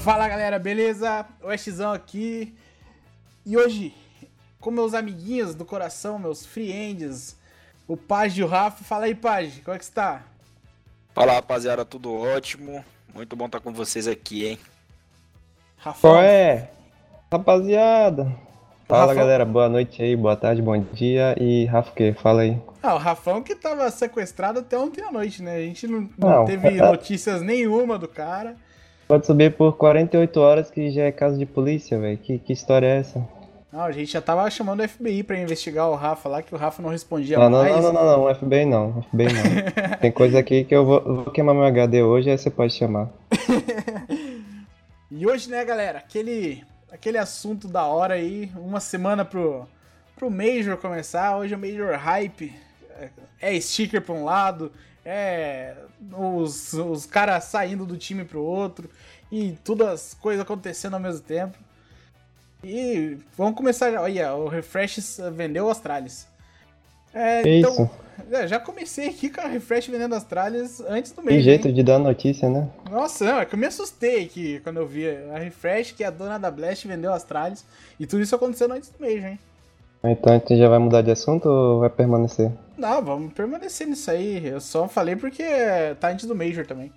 Fala galera, beleza? O Xzão aqui. E hoje, com meus amiguinhos do coração, meus friends, o Paj e o Rafa. Fala aí, Paj, como é que está? Fala rapaziada, tudo ótimo. Muito bom estar com vocês aqui, hein? Rafa. Qual é? Rapaziada. Fala Rafa... galera, boa noite aí, boa tarde, bom dia. E Rafa, o que? Fala aí. Ah, o Rafão que tava sequestrado até ontem à noite, né? A gente não, não, não teve é... notícias nenhuma do cara. Pode subir por 48 horas que já é caso de polícia, velho. Que, que história é essa? Não, a gente já tava chamando o FBI pra investigar o Rafa lá, que o Rafa não respondia não, mais. Não, não, não, não, não, FBI não, FBI não. Tem coisa aqui que eu vou, vou queimar meu HD hoje, aí você pode chamar. e hoje, né, galera, aquele, aquele assunto da hora aí, uma semana pro, pro Major começar, hoje é o Major Hype, é, é sticker pra um lado, é os, os caras saindo do time pro outro e todas as coisas acontecendo ao mesmo tempo. E vamos começar. Olha, o Refresh vendeu o Astralis. É, então, é, já comecei aqui com a Refresh vendendo Astralis antes do mês. Que jeito hein? de dar notícia, né? Nossa, não, é que eu me assustei aqui quando eu vi a Refresh, que é a dona da Blast, vendeu Astralis. E tudo isso aconteceu antes do mês, hein? Então a gente já vai mudar de assunto ou vai permanecer? Não, vamos permanecer nisso aí. Eu só falei porque tá antes do Major também.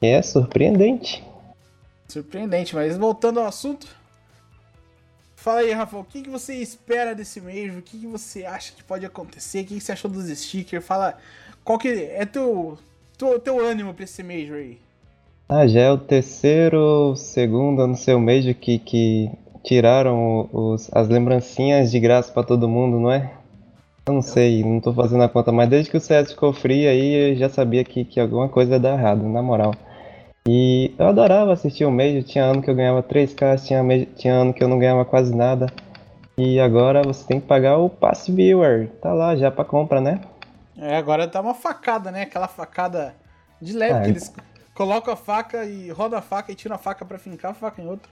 É surpreendente. Surpreendente, mas voltando ao assunto. Fala aí, Rafa, o que, que você espera desse Major? O que, que você acha que pode acontecer? O que, que você achou dos stickers? Fala, qual que é teu, teu, teu ânimo pra esse Major aí? Ah, já é o terceiro, segundo, não sei, o Major que, que tiraram os, as lembrancinhas de graça para todo mundo, não é? Eu não sei, não tô fazendo a conta, mas desde que o CS ficou free aí eu já sabia que, que alguma coisa ia dar errado, na moral. E eu adorava assistir o Major, tinha ano que eu ganhava 3k, tinha, tinha ano que eu não ganhava quase nada. E agora você tem que pagar o Pass Viewer, tá lá já pra compra, né? É, agora tá uma facada, né? Aquela facada de leve, ah, que eles colocam a faca e rodam a faca e tiram a faca pra fincar a faca em outro.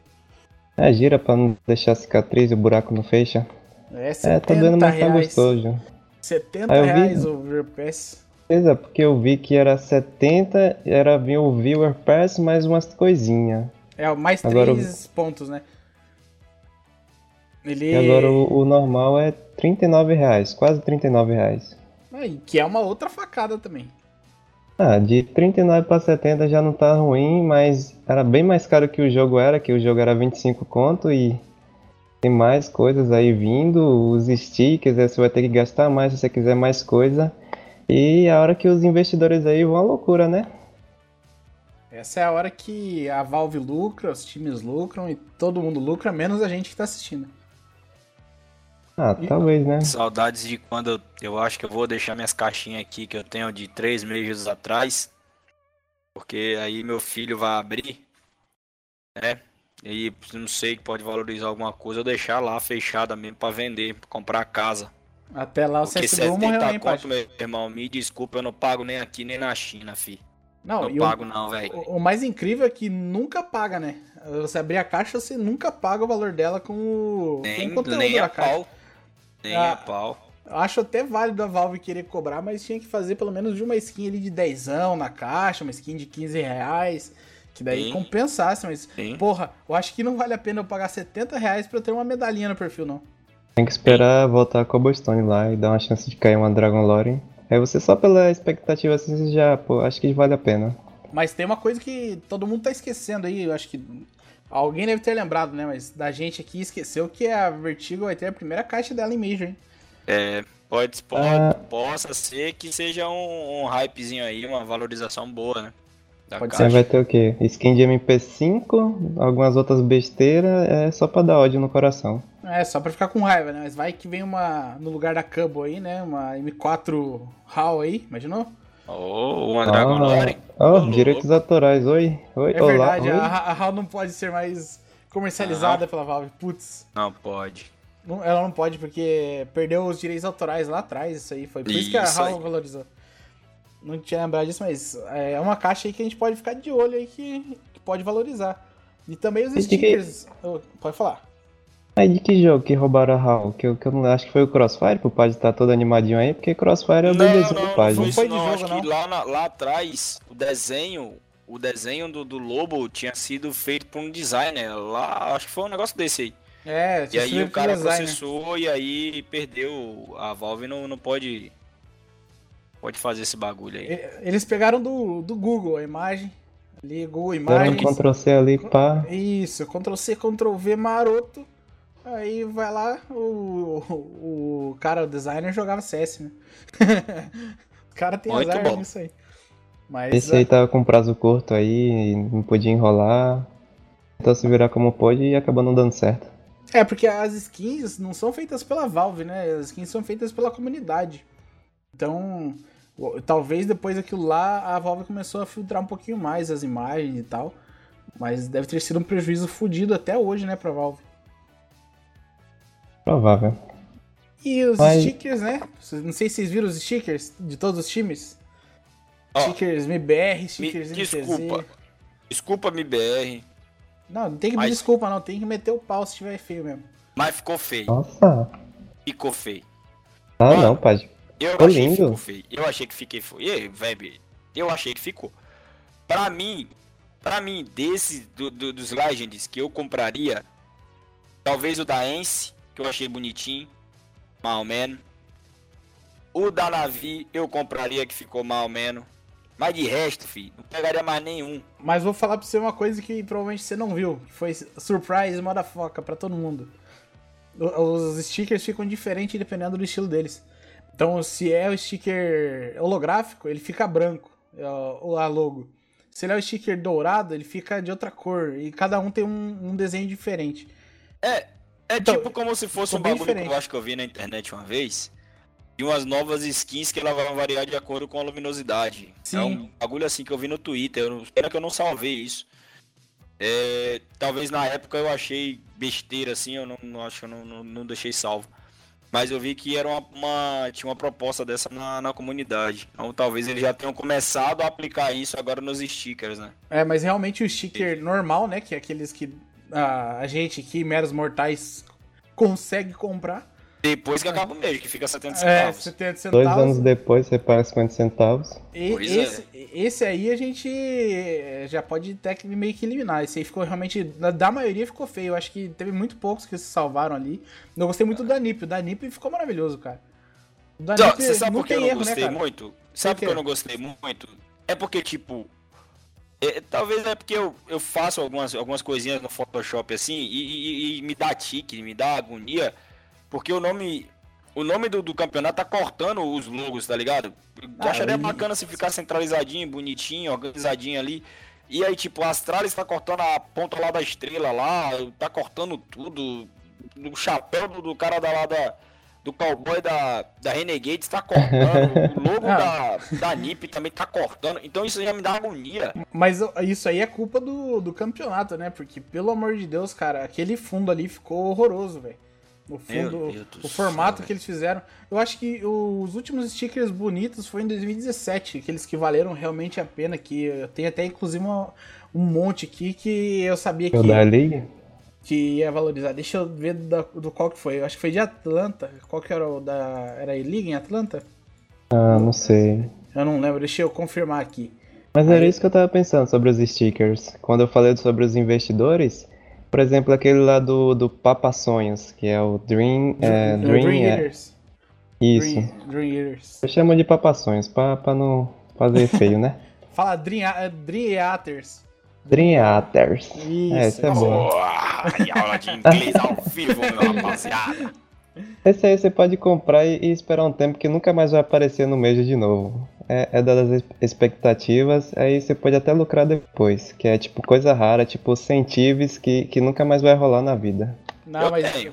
É, gira pra não deixar cicatriz e o buraco não fecha. É, 70 é, tá dando mais tá gostoso. 70 Aí reais vi... o Viewer Pass. Beleza, porque eu vi que era 70, era vir o Viewer Pass mais umas coisinhas. É, mais agora, 3 pontos, né? Ele... E agora o, o, normal é 39 reais, quase 39 reais. Ah, que é uma outra facada também. Ah, de 39 para 70 já não tá ruim, mas era bem mais caro que o jogo era, que o jogo era 25 conto e tem mais coisas aí vindo, os stickers, você vai ter que gastar mais se você quiser mais coisa. E a hora que os investidores aí vão à loucura, né? Essa é a hora que a Valve lucra, os times lucram e todo mundo lucra, menos a gente que tá assistindo. Ah, e... talvez, né? Saudades de quando eu, eu acho que eu vou deixar minhas caixinhas aqui que eu tenho de três meses atrás. Porque aí meu filho vai abrir, né? E não sei que pode valorizar alguma coisa, eu deixar lá fechada mesmo para vender, pra comprar casa. Até lá o CSGO morreu, hein, conto, meu irmão, me desculpa, eu não pago nem aqui nem na China, fi. Não, não pago o, não, velho. O, o, mais incrível é que nunca paga, né? Você abrir a caixa, você nunca paga o valor dela com o, nem, com o conteúdo nem a caixa. Pau. Nem ah, a pau. Acho até válido a Valve querer cobrar, mas tinha que fazer pelo menos de uma skin ali de dezão na caixa, uma skin de 15 reais. Que daí Sim. compensasse, mas, Sim. porra, eu acho que não vale a pena eu pagar 70 reais pra eu ter uma medalhinha no perfil, não. Tem que esperar Sim. voltar a Cobblestone lá e dar uma chance de cair uma Dragon Lore. Aí você só pela expectativa assim, você já, pô, acho que vale a pena. Mas tem uma coisa que todo mundo tá esquecendo aí, eu acho que alguém deve ter lembrado, né? Mas da gente aqui esqueceu que a Vertigo vai ter a primeira caixa dela em Major, hein? É, pode, pode ah. possa ser que seja um, um hypezinho aí, uma valorização boa, né? Pode ser. vai ter o quê? Skin de MP5, algumas outras besteiras, é só pra dar ódio no coração. É, só pra ficar com raiva, né? Mas vai que vem uma, no lugar da Cabo aí, né? Uma M4 HAL aí, imaginou? Oh, uma Dragon Lore. Oh, oh direitos autorais, oi. Oi, é olá. verdade, oi. A, a HAL não pode ser mais comercializada não. pela Valve, putz. Não pode. Não, ela não pode, porque perdeu os direitos autorais lá atrás, isso aí. Foi por isso, isso que a HAL aí. valorizou não tinha lembrado disso, mas é uma caixa aí que a gente pode ficar de olho aí que, que pode valorizar. E também os e stickers. Que... Oh, pode falar. Aí de que jogo que roubaram a HAL? Que eu, que eu não acho que foi o Crossfire, pro Pad estar tá todo animadinho aí, porque Crossfire é o BDzinho do Pad. Não, não foi de jogo, acho não. que lá, na, lá atrás, o desenho o desenho do, do lobo tinha sido feito por um designer lá, acho que foi um negócio desse aí. É, E tinha aí sido o cara designer. processou e aí perdeu. A Valve não, não pode. Pode fazer esse bagulho aí. Eles pegaram do, do Google a imagem. Ali, Google Deram um Imagens. Ctrl C ali, pá. Isso, Ctrl C, Ctrl V maroto. Aí vai lá, o, o, o cara, o designer, jogava CS, né? o cara tem Muito azar bom. nisso aí. Mas Esse aí tava com prazo curto aí, não podia enrolar. Tentou se virar como pôde e acabou não dando certo. É, porque as skins não são feitas pela Valve, né? As skins são feitas pela comunidade. Então, talvez depois daquilo lá, a Valve começou a filtrar um pouquinho mais as imagens e tal. Mas deve ter sido um prejuízo fodido até hoje, né, pra Valve. Provável. E os Mas- stickers, né? Não sei se vocês viram os stickers de todos os times. Ó, stickers MBR, me- stickers NTZ. desculpa. Desculpa, MBR, Não, não tem que Mas- me desculpa, não. Tem que meter o pau se tiver feio mesmo. mas ficou feio. Nossa. Ficou feio. Ah, Mano. não, Pad. Eu achei que lindo. ficou feio. Eu achei que fiquei feio. E aí, velho, eu achei que ficou. Pra mim, pra mim, desse do, do- dos Legends que eu compraria, talvez o da Ence, que eu achei bonitinho, mal menos. O da Navi eu compraria que ficou mal menos. Mas de resto, filho, não pegaria mais nenhum. Mas vou falar pra você uma coisa que provavelmente você não viu. Que foi surprise, motherfucker, pra todo mundo. Os stickers ficam diferentes dependendo do estilo deles. Então, se é o sticker holográfico, ele fica branco, é o- a logo. Se ele é o sticker dourado, ele fica de outra cor. E cada um tem um, um desenho diferente. É, é Então, tipo como se fosse um bagulho que diferente. eu acho que eu vi na internet uma vez. E umas novas skins que elas vão variar de acordo com a luminosidade. Sim. É um bagulho assim que eu vi no Twitter. Eu pena que eu não salvei isso. É, talvez na época eu achei besteira assim, eu não, não acho que eu não, não, não deixei salvo. Mas eu vi que era uma, uma- tinha uma proposta dessa na, na comunidade. Então talvez eles já tenham começado a aplicar isso agora nos stickers, né? É, mas realmente o sticker normal, né? Que é aqueles que ah, a gente aqui, meros mortais, consegue comprar. Depois que acaba o mês, que fica 70 É, centavos. 70 Dois centavos. anos depois você paga 50 centavos. E é. esse, esse aí a gente já pode até que meio que eliminar. Esse aí ficou realmente. Da, maioria ficou feio. Eu acho que teve muito poucos que se salvaram ali. Eu gostei muito do Danip. O Danip ficou maravilhoso, cara. O Não, Danip você sabe não por que eu não erro, né, gostei cara? muito? Sabe por que eu não gostei muito? É porque, tipo. é, talvez é porque eu, eu faço algumas, algumas coisinhas no Photoshop assim e, e- e me dá tique, me dá agonia. Porque o nome. O nome do, do campeonato tá cortando os logos, tá ligado? Eu Ah, acharia bacana se ficar centralizadinho, bonitinho, organizadinho ali. E aí, tipo, a Astralis tá cortando a ponta lá da estrela lá, tá cortando tudo. O chapéu do, do cara da lá da. Do cowboy da, da Renegades tá cortando. o logo Ah. da, da NIP também tá cortando. Então isso já me dá agonia. Mas isso aí é culpa do, do campeonato, né? Porque, pelo amor de Deus, cara, aquele fundo ali ficou horroroso, velho. O fundo, do o formato céu, que eles fizeram. Eu acho que os últimos stickers bonitos foi em 2017, aqueles que valeram realmente a pena. Que eu tenho até inclusive uma- um monte aqui que eu sabia que, Eu da League. que ia valorizar. Deixa eu ver da- do qual que foi. Eu acho que foi de Atlanta. Qual que era o da. Era a E-League em Atlanta? Ah, não sei. Eu não lembro, deixa eu confirmar aqui. Mas era Aí- isso que eu tava pensando sobre os stickers. Quando eu falei sobre os investidores, por exemplo, aquele lá do, do Papa Sonhos, que é o Dream. É, Dream, Dream, é, Eaters. isso. Dream, Dream Eaters. Eu chamo de Papa Sonhos, pra, pra não fazer feio, né? Fala Dream, é Dream Eaters. Dreamhaters. Isso. É, esse é bom. Boa! E aula de inglês ao vivo, meu rapaziada. Esse aí você pode comprar e, e esperar um tempo que nunca mais vai aparecer no Major de novo. É, é das ex- expectativas, aí você pode até lucrar depois. Que é tipo coisa rara, tipo Centives, que, que nunca mais vai rolar na vida. Não, Eu mas, tenho.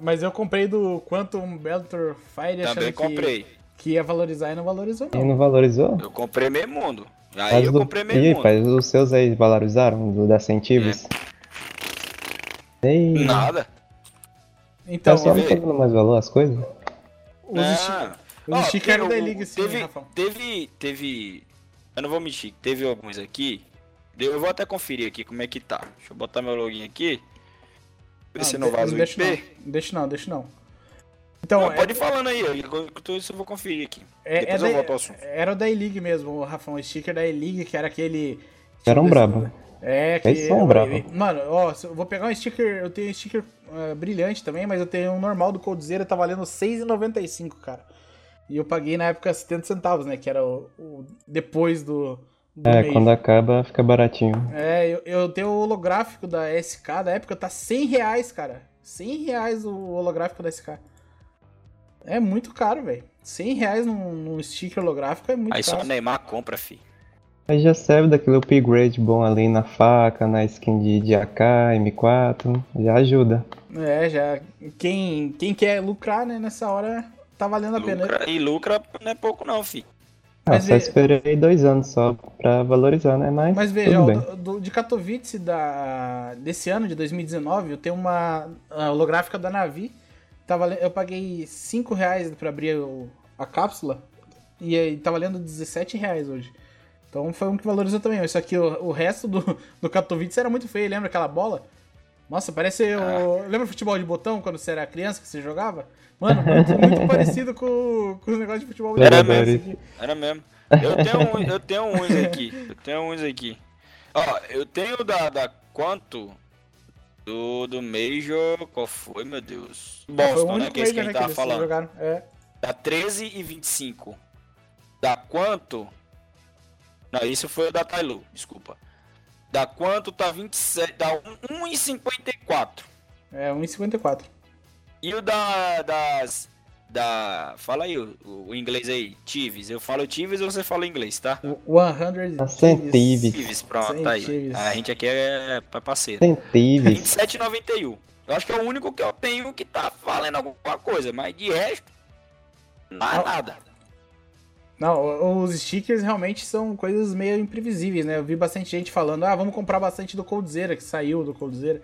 mas eu comprei do Quantum Bellator Fire achando Também que, comprei. que ia valorizar e não valorizou, E não. não valorizou? Eu comprei meio mundo. Aí Mas eu do- comprei meio mundo. faz, os seus aí valorizaram, do da Centives? Ei, Nada. Então, tá só não tá dando mais valor às coisas? os, Não. Os Ó, stickers eram tem da League, sim, teve, Rafão. teve, teve. Eu não vou mentir, teve alguns aqui. Eu vou até conferir aqui como é que tá. Deixa eu botar meu login aqui. Ver se não vaza o deixa IP. não, deixa não, deixa não. Então, Não, é- pode ir falando aí, eu- enquanto isso eu vou conferir aqui. É, Depois é eu da- volto ao assunto. Era o da E-League mesmo, o Rafão. O sticker da E-League, que era aquele Eram brabo. É, que. Eles são bravos. Mano, ó, eu vou pegar um sticker. Eu tenho um sticker uh, brilhante também, mas eu tenho um normal do Coldzera, tá valendo R$6,95, cara. E eu paguei na época 70 centavos, né? Que era o, o depois do. do É, mês. quando acaba fica baratinho. É, eu, eu tenho o holográfico da SK da época, tá 100 reais, cara. 100 reais o holográfico da SK. É muito caro, velho. 100 reais num, num sticker holográfico é muito Aí só caro. o Neymar compra, fi. Aí já serve daquele upgrade bom ali na faca, na skin de, de AK, M4, já ajuda. É, já. Quem, quem quer lucrar, né, nessa hora, tá valendo a pena. Lucra, e lucra não é pouco não, fi. Ah, Mas só vê- esperei dois anos só pra valorizar, né? Mas, Mas veja, tudo ó, bem. do, do- de Katowice da, desse ano, de 2019, eu tenho uma holográfica da Navi. Tá vale- eu paguei 5 reais pra abrir o- a cápsula e aí tá valendo 17 reais hoje. Então foi um que valorizou também. Isso aqui, o, o resto do, do Katowice era muito feio. Lembra aquela bola? Nossa, parece o... Lembra futebol de botão quando você era criança que você jogava? Mano, muito, muito parecido com, com os negócios de futebol Era botão. mesmo. Era mesmo. Eu tenho, eu tenho uns aqui. Eu tenho uns aqui. Ó, eu tenho da, da quanto? Do, do Major. Qual foi, meu Deus? O Boston, né? Que é esse que a Major, gente né, tava falando. É. Dá 13 e 25. Dá quanto? Não, isso foi o da Tailu, desculpa. Dá quanto? Tá 27. Dá 1,54. É 1,54. E o da. Das. Da. Fala aí o, o inglês aí. Tives. Eu falo Tives ou você fala inglês, tá? O 100 Tá Centives. Tives, pronto, tá aí. A gente aqui é parceiro. Centives. 27,91. Eu acho que é o único que eu tenho que tá valendo alguma coisa, mas de resto. Não é nada. Não, os stickers realmente são coisas meio imprevisíveis, né? Eu vi bastante gente falando, ah, vamos comprar bastante do Coldzera, que saiu do Coldzera.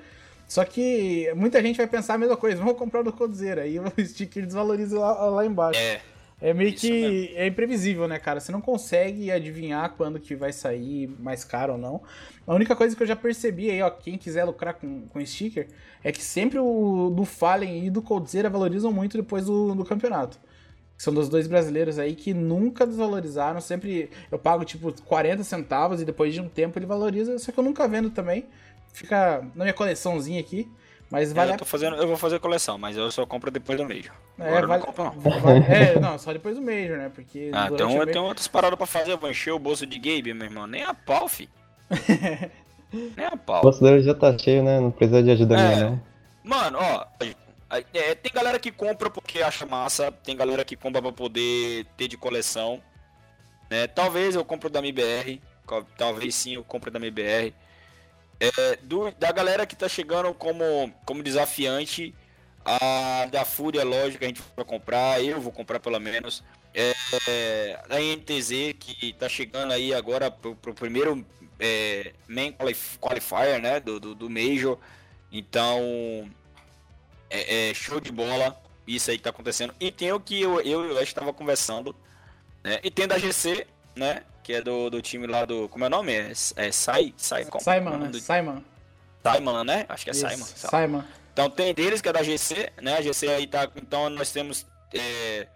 Só que muita gente vai pensar a mesma coisa, vamos comprar o do Coldzera. Aí o sticker desvaloriza lá, lá embaixo. É. É meio Isso que é imprevisível, né, cara? Você não consegue adivinhar quando que vai sair mais caro ou não. A única coisa que eu já percebi aí, ó, quem quiser lucrar com, com sticker, é que sempre o do Fallen e do Coldzera valorizam muito depois do, do campeonato. São dos dois brasileiros aí que nunca desvalorizaram. Sempre eu pago tipo 40 centavos e depois de um tempo ele valoriza. Só que eu nunca vendo também. Fica na minha coleçãozinha aqui. Mas vale eu, a tô fazendo, eu vou fazer coleção, mas eu só compro depois do Major. É, Agora vale, não compro não. vale- é, não, só depois do Major, né? Porque Ah, então o eu tenho outras paradas pra fazer. Eu vou encher o bolso de Gabe, meu irmão. Nem a pau, fi. Nem a O pau. bolso dele já tá cheio, né? Não precisa de ajuda É. minha, não. Mano, ó. é, tem galera que compra porque acha massa. Tem galera que compra pra poder ter de coleção. Né? Talvez eu compre da MBR. Talvez sim eu compre da MBR. É, do- da galera que tá chegando como, como desafiante. A da Fúria, lógico, a gente vai comprar. Eu vou comprar pelo menos. É, a NTZ que tá chegando aí agora pro, pro primeiro é, main qualif- qualifier, né, do, do, do Major. Então, é, é show de bola isso aí que tá acontecendo. E tem o que eu, eu e o Ash tava conversando, né, e tem da GC, né, que é do, do time lá do, como é o nome? É, é Sai, Sai, como é Simon, nome né? do- Simon. Simon, né? Acho que é Isso, Simon. Simon. Então tem deles que é da GC, né? A GC aí tá. Então nós temos é,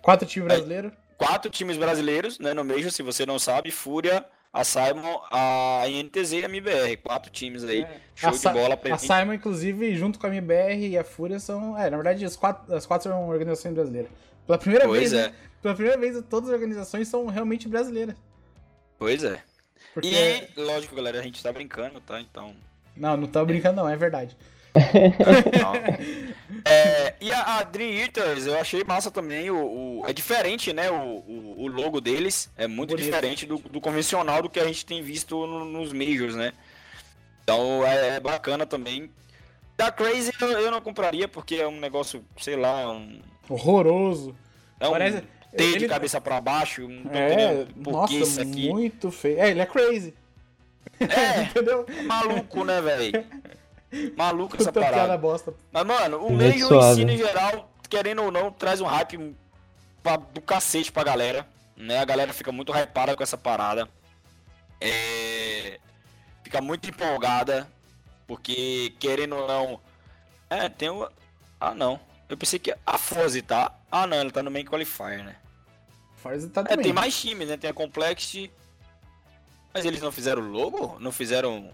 Quatro times brasileiros. quatro times brasileiros, né? No Major, se você não sabe, Fúria, a Simon, a INTZ e a MBR. Quatro times aí. É. Show a, de Sa- bola pra a Simon, inclusive, junto com a MBR e a Fúria são. É, na verdade, as quatro, as quatro são organizações brasileiras. Pela primeira Pois vez, é. Pela primeira vez, todas as organizações são realmente brasileiras. Pois é. Porque. E, lógico, galera, a gente tá brincando, tá? Então. Não, não tô brincando, não, é verdade. Não. É, e a, a Dream Eaters, eu achei massa também. O, o- é diferente, né? O, o, o logo deles é muito Bonito. diferente do, do convencional do que a gente tem visto no- nos Majors, né? Então é, é bacana também. Da Crazy eu, eu não compraria porque é um negócio, sei lá, um, Horroroso. é um Parece- T de ele- cabeça pra baixo. Não É, entendendo por nossa, que isso aqui. muito feio. É, ele é crazy. É, Entendeu? maluco, né, velho? Maluco essa parada. bosta. Mas, mano, o meio em suave. si, em geral, querendo ou não, traz um hype pra- do cacete pra galera. Né? A galera fica muito hypada com essa parada. É, Fica muito empolgada. Porque, querendo ou não. É, tem o. Ah, não. Eu pensei que a Fozzy tá. Ah, não, ela tá no main qualifier, né? Forza tá É, também. tem mais times, né? Tem a Complexity. Mas eles não fizeram logo? Não fizeram.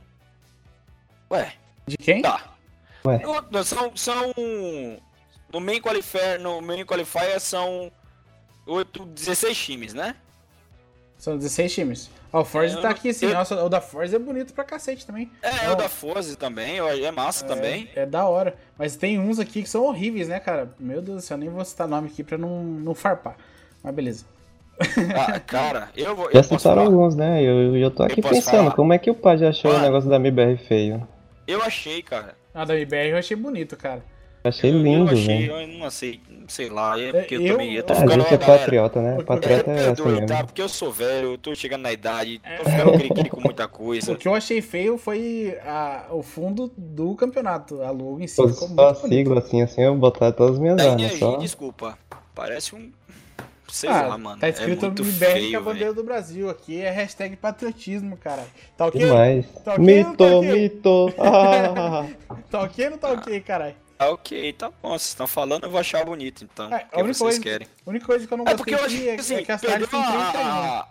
Ué, De quem? tá. Ué. No- São. são... No main qualifier, no main qualifier são 8, 16 times, né? São 16 times. Ó, o Forza É, tá não- aqui assim. eu- Nossa, o da Forza é bonito pra cacete também. É, Não, o da Forza também, é massa também. É, é da hora. Mas tem uns aqui que são horríveis, né, cara? Meu Deus do céu, nem vou citar nome aqui pra não, não farpar. Mas beleza. Ah, cara, eu vou. Já Eu, citaram falar? alguns, né? Eu, eu tô aqui posso pensando, falar? como é que o Pad achou o Mano. negócio da MBR feio? eu achei, cara. A da MBR eu achei bonito, cara. Achei Eu- lindo, eu achei, velho. eu não sei, sei lá, é porque eu, Eu- também. Eu tô Ah, a ficando gente é patriota, né? Porque- Patriota É, é assim mesmo. tá? Porque eu sou velho, eu tô chegando na idade, tô ficando cri-cri com muita coisa. O que eu achei feio foi a- o fundo do campeonato. A logo em si só a sigla assim, assim, eu botar todas as minhas armas, só. desculpa. Parece um. Sei Ah, lá, mano. tá escrito é muito é a bandeira velho. do Brasil. Aqui é hashtag patriotismo, cara. Tá ok? Demais. Tá ok ou não tá Mito, mito. Ah, Tá ok ou não tá ok, caralho? Tá ok, tá bom. Vocês estão falando, eu vou achar bonito, então. É, o a que vocês coisa- querem. A única coisa que eu não É gostei porque eu acho que é, assim, é que as tardes perdeu tem 31. a, a-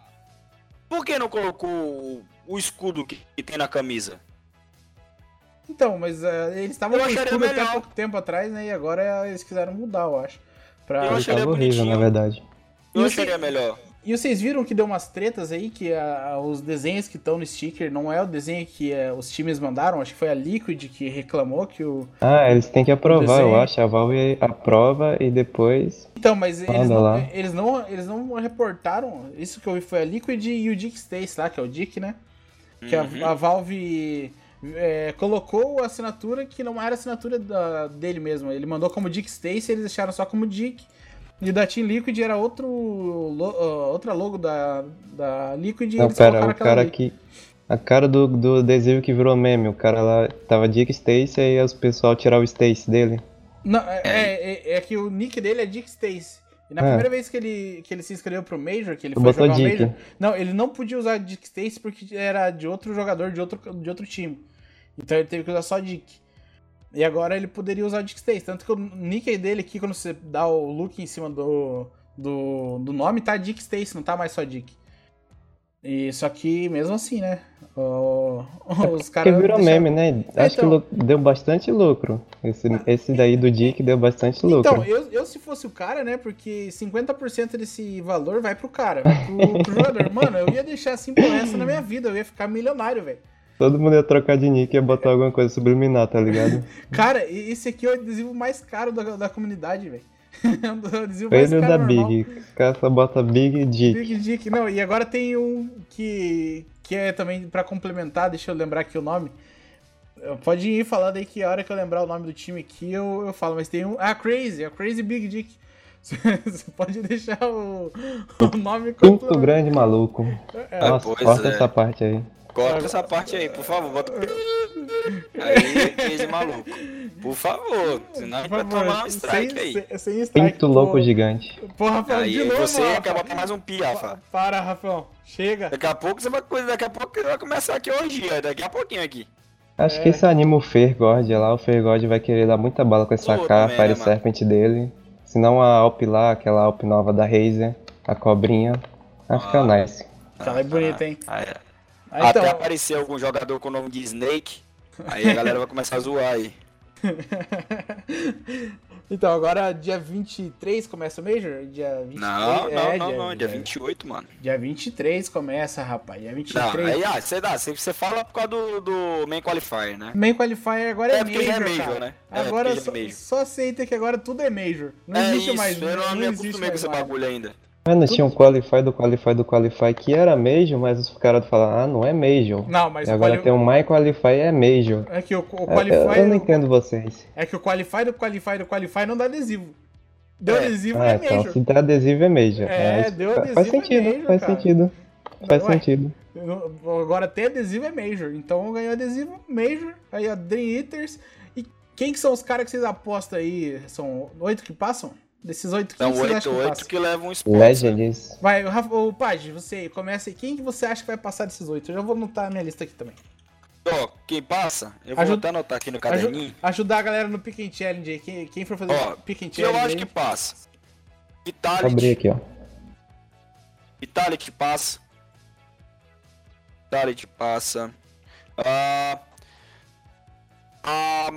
Por que não colocou o, escudo que, que tem na camisa? Então, mas eh, eles estavam com escudo até melhor. pouco tempo atrás, né? E agora eles quiseram mudar, eu acho. Pra... Eu Ele acharia horrível, na verdade. Eu E você- melhor. E vocês viram que deu umas tretas aí, que a- os desenhos que estão no sticker não é o desenho que eh, os times mandaram? Acho que foi a Liquid que reclamou que o. Ah, eles têm que aprovar, eu acho. A Valve aprova e depois. Então, mas eles não, lá. eles, não, eles não reportaram. Isso que eu vi foi a Liquid e o Dick Stace lá, que é o Dick, né? Que a, Uhum. a Valve é, colocou a assinatura que não era a assinatura da- dele mesmo. Ele mandou como Dick Stacy, eles deixaram só como Dick. E da Team Liquid era outro lo- outra logo da, da Liquid e Não, pera, o cara ali. que. A cara do, do adesivo que virou meme, o cara lá tava Dick Stacy aí os pessoal tirar o Stacy dele. Não, é, é, é- é que o nick dele é Dick Stacy. E na É. primeira vez que ele, que ele se inscreveu pro Major, que ele Tu foi jogar Dick. Major. Não, ele não podia usar Dick Stacy porque era de outro jogador de outro, de outro time. Então ele teve que usar só Dick. E agora ele poderia usar o Dick. Tanto que o nick dele aqui, quando você dá o look em cima do, do, do nome, tá Dick Stacy, não tá mais só Dick. E só que mesmo assim, né? o- os Porque caras. virou deixaram- meme, né? Acho que então. deu bastante lucro. Esse, esse daí do Dick deu bastante lucro. Então, eu, eu se fosse o cara, né? Porque 50% desse valor vai pro cara, vai pro, pro jogador. Mano, eu ia deixar assim por essa na minha vida, eu ia ficar milionário, velho. Todo mundo ia trocar de nick e ia botar alguma coisa subliminar, tá ligado? Cara, esse aqui é o adesivo mais caro da, da comunidade, velho. É o adesivo mais Ele e o caro da normal. Big. Os caras só botam Big Dick. Big Dick. Não, e agora tem um que, que é também pra complementar, deixa eu lembrar aqui o nome. Pode ir falando aí que a hora que eu lembrar o nome do time aqui eu, eu falo, mas tem um. Ah, Crazy, é o Crazy Big Dick. Você pode deixar o, o nome Pinto complementar. grande maluco. É, Nossa, pois corta é. essa parte aí. Corta essa parte aí, por favor. Bota. Aí, esse maluco. Por favor, senão a gente vai tomar um strike sem, aí. Sem, sem strike. Pinto louco pô. gigante. Pô, Rafael, Aí de novo, você Rafa. quer botar mais um pi, Rafa. Para, Rafael. Chega. Daqui a pouco você vai. Daqui a pouco vai começar aqui orgia, daqui a pouquinho aqui. Acho É. que isso anima o Fergord lá. O Fergord vai querer dar muita bala com essa K, Fire mano? Serpent dele. Senão a Alp lá, aquela Alp nova da Razer, a cobrinha, vai ficar Ah. nice. Ela é bonita, hein? Aí, Ah, então, Até aparecer algum jogador com o nome de Snake, aí a galera vai começar a zoar aí. então, agora dia 23 começa o Major? Dia 23? Não, não, é, não, dia, não, dia dia, 28, mano. dia 23 começa, rapaz. Dia Não, 23. aí, ah, você dá, você, você fala por causa do, do Main Qualifier, né? Main Qualifier agora é, É, porque Major, é Major, cara. né? É, Agora é só, Major. só aceita que agora tudo é Major. Não é existe isso, mais. eu não, me existe acostumei com esse bagulho ainda. Mas não tinha um Qualify do Qualify do Qualify que era Major, mas os caras falaram, ah, não é Major. Não, mas E o agora quali... tem um My Qualify é Major. é que o, o É, Qualify... Eu, eu não entendo vocês. É que o Qualify do Qualify do Qualify não dá adesivo. Deu É. adesivo Ah, é então Major. se der adesivo é Major. É, isso deu adesivo Faz é sentido, Major, faz cara. sentido. Faz Ué. sentido. Agora até adesivo é Major. Então ganhou adesivo Major. Aí a Dream Eaters. E quem que são os caras que vocês apostam aí? São oito que passam? Desses oito, quem São 8, acham que 8 passa? que levam um sponsor. Legends. Vai, o, Rafa, o Paj, você começa aí. Quem que você acha que vai passar desses oito? Eu já vou anotar a minha lista aqui também. Ó, quem passa, eu vou Ajuda- até anotar aqui no caderninho. ajudar a galera no Pick and Challenge aí. Quem, quem for fazer Ó, Pick and que eu Challenge acho aí. que passa. Vou abrir Vitalik, aqui, ó. Vitalik passa. Vitality passa. Ah, a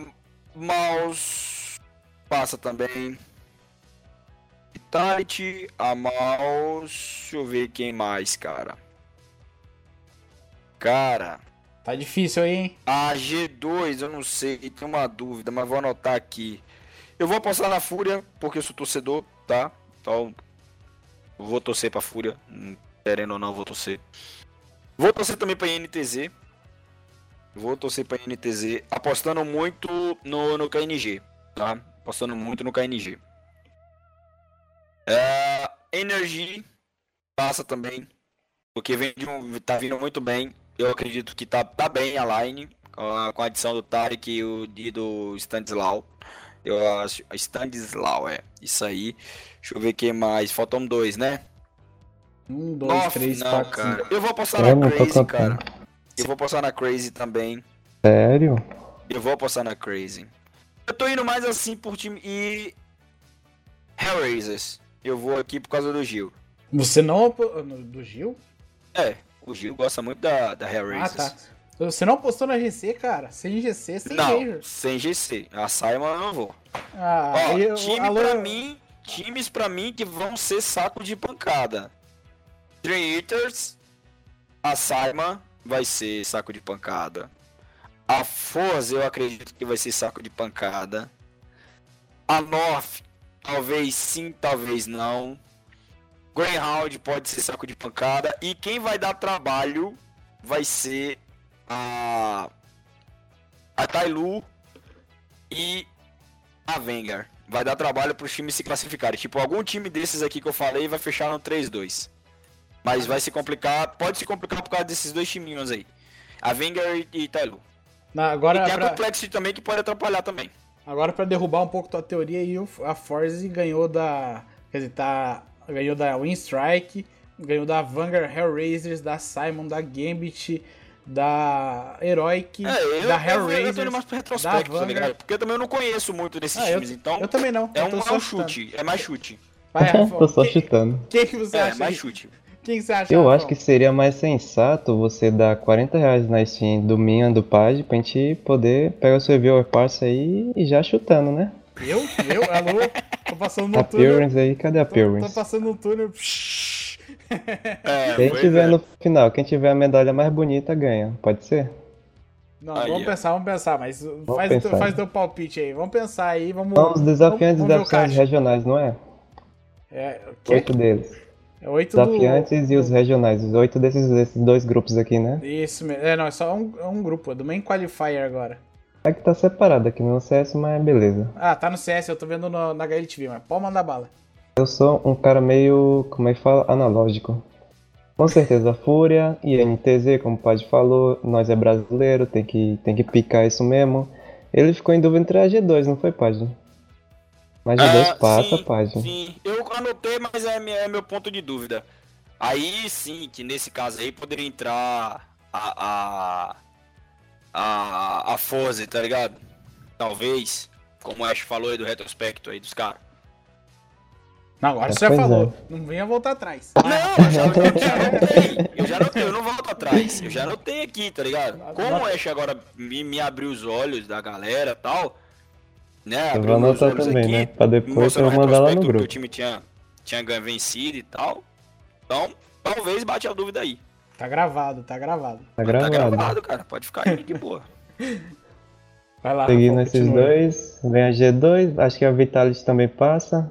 Mouse passa também. Vitality, a Mouse. Deixa eu ver quem mais, cara. Cara. Tá difícil aí, hein? A G2, eu não sei, tem uma dúvida, mas vou anotar aqui. Eu vou apostar na Fúria, porque eu sou torcedor, tá? Então, vou torcer pra Fúria. Querendo ou não, vou torcer. Vou torcer também pra INTZ. Vou torcer pra INTZ. Apostando muito no, no KNG, tá? Apostando muito no KNG. É, Energy passa também. Porque vem de um, tá vindo muito bem. Eu acredito que tá, tá bem a line. Com a, com a adição do Tarek e, o, e do Stanislau. Eu acho. Stanislau, é. Isso aí. Deixa eu ver quem mais. Faltam dois, né? Um, dois, Nossa, três, não, quatro, cara. cinco. Eu vou apostar Eu na Crazy, cara. Eu vou apostar na Crazy também. Sério? Eu vou apostar na Crazy. Eu tô indo mais assim por time. E. Hellraisers. Eu vou aqui por causa do Gil. Você não. no- Do Gil? É, o Gil gosta muito da, da Ah, Hellraisers. tá. Você não apostou na GC, cara? Sem GC, sem Não, Major. sem GC. A Simon eu não vou. Ah, Ó, eu- time alô- pra mim. Times pra mim que vão ser saco de pancada. Three Eaters. A Simon vai ser saco de pancada. A Forza eu acredito que vai ser saco de pancada. A North, talvez sim, talvez não. Greyhound pode ser saco de pancada. E quem vai dar trabalho vai ser a. A Tailu e a Vengar. Vai dar trabalho para os times se classificarem. Tipo, algum time desses aqui que eu falei vai fechar no 3-2. Mas vai se complicar. Pode se complicar por causa desses dois timinhos aí. A Vengar e, e Tailu. Não, E agora, tem a pra, Complexity também que pode atrapalhar também. Agora pra derrubar um pouco tua teoria aí, o- a Forze ganhou da. Quer dizer, tá. Ganhou da Winstrike, ganhou da Vanguard Hellraisers, da Simon, da Gambit, da Heroic, É, eu, da eu, eu tô indo Hellraisers. mais pro retrospecto, da tá ligado? Porque eu também não conheço muito desses Ah, eu, times, então eu também não. é eu um, é um chute. É mais chute. Vai, Rafa, Tô só chutando. quem que você É, acha? mais aí? chute. Quem que você acha? Eu acho que seria mais sensato você dar 40 reais na Steam do Minha do Page pra gente poder pegar o seu viewer pass aí e já chutando, né? Eu? Eu? Alô? Tô passando no túnel. Appearance aí, cadê a Tô, tô Appearance? passando no túnel. É, Quem tiver é. no final, quem tiver a medalha mais bonita ganha, pode ser? Não, Aí, vamos pensar, vamos pensar, mas faz, o teu- pensar. faz teu palpite aí. Vamos pensar aí, vamos. São os desafiantes vamos, vamos caixa. regionais, não é? É, o quê? Oito deles. É oito do- Desafiantes e os regionais, os oito desses, desses dois grupos aqui, né? Isso mesmo. É, não, é só um, é um grupo, é do Main Qualifier agora. É que tá separado aqui no CS, mas beleza. Ah, tá no CS, eu tô vendo no, na HLTV, mas pode mandar bala. Eu sou um cara meio, como é que fala, analógico. Com certeza, a Fúria e NTZ, como o Padre falou, nós é brasileiro, tem que, tem que picar isso mesmo. Ele ficou em dúvida entre a G2, não foi, Padre? Mas G2 Ah, passa, sim, Padre. Sim, eu anotei, mas é, é meu ponto de dúvida. Aí sim, que nesse caso aí poderia entrar a. a. a, a Forze, tá ligado? Talvez, como o Ash falou aí do retrospecto aí dos caras. Não, agora É, você já falou. é. Não venha voltar atrás. Não, eu já, eu já anotei. Eu já anotei, eu não volto atrás. Eu já anotei aqui, tá ligado? Como o Ash agora me, me abriu os olhos da galera e tal. Né? Eu vou anotar também, aqui, né? Pra depois eu mandar lá no retrospecto que grupo. o time tinha, tinha ganho vencido e tal. Então, talvez bate a dúvida aí. Tá gravado, tá gravado. Tá Tá gravado. gravado, cara. Pode ficar aí de boa. Vai lá, Seguindo esses dois, vem a G2, acho que a Vitality também passa.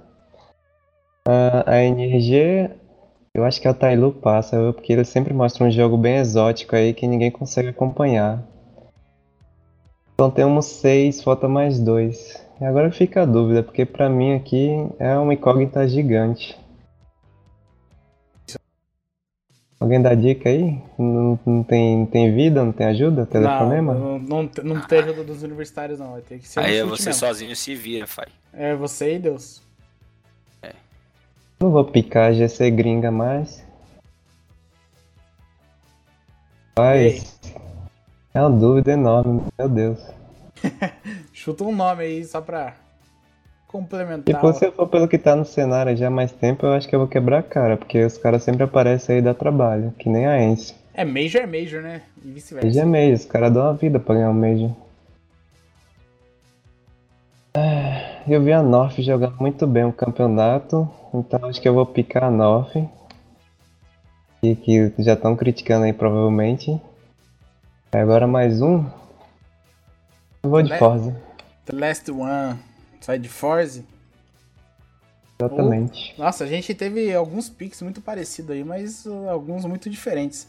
A, a NRG, eu acho que a Tailu passa, porque ele sempre mostra um jogo bem exótico aí que ninguém consegue acompanhar. Então temos seis, falta mais dois. E agora fica a dúvida, porque pra mim aqui é uma incógnita gigante. Alguém dá dica aí? Não, não tem, não tem vida, não tem ajuda? Telefonema? Não, não, não, não tem ajuda dos universitários, não. Vai ter que ser aí chute você mesmo. sozinho se vira, Fai. É você e Deus. Não vou picar a GC gringa mais. Mas é uma dúvida enorme, meu Deus. Chuta um nome aí só pra E complementar. se você for pelo que tá no cenário já há mais tempo, eu acho que eu vou quebrar a cara, porque os caras sempre aparecem aí e dá trabalho, que nem a Ence. É, Major é Major, né? E vice-versa. Major é Major, os caras dão uma vida pra ganhar o Major. É, eu vi a North jogando muito bem o campeonato, então acho que eu vou picar a North. E que já estão criticando aí provavelmente. Agora mais um. Eu vou de Forza. The Last One. Sai de Forza? Exatamente. Nossa, a gente teve alguns picks muito parecidos aí, mas uh, alguns muito diferentes.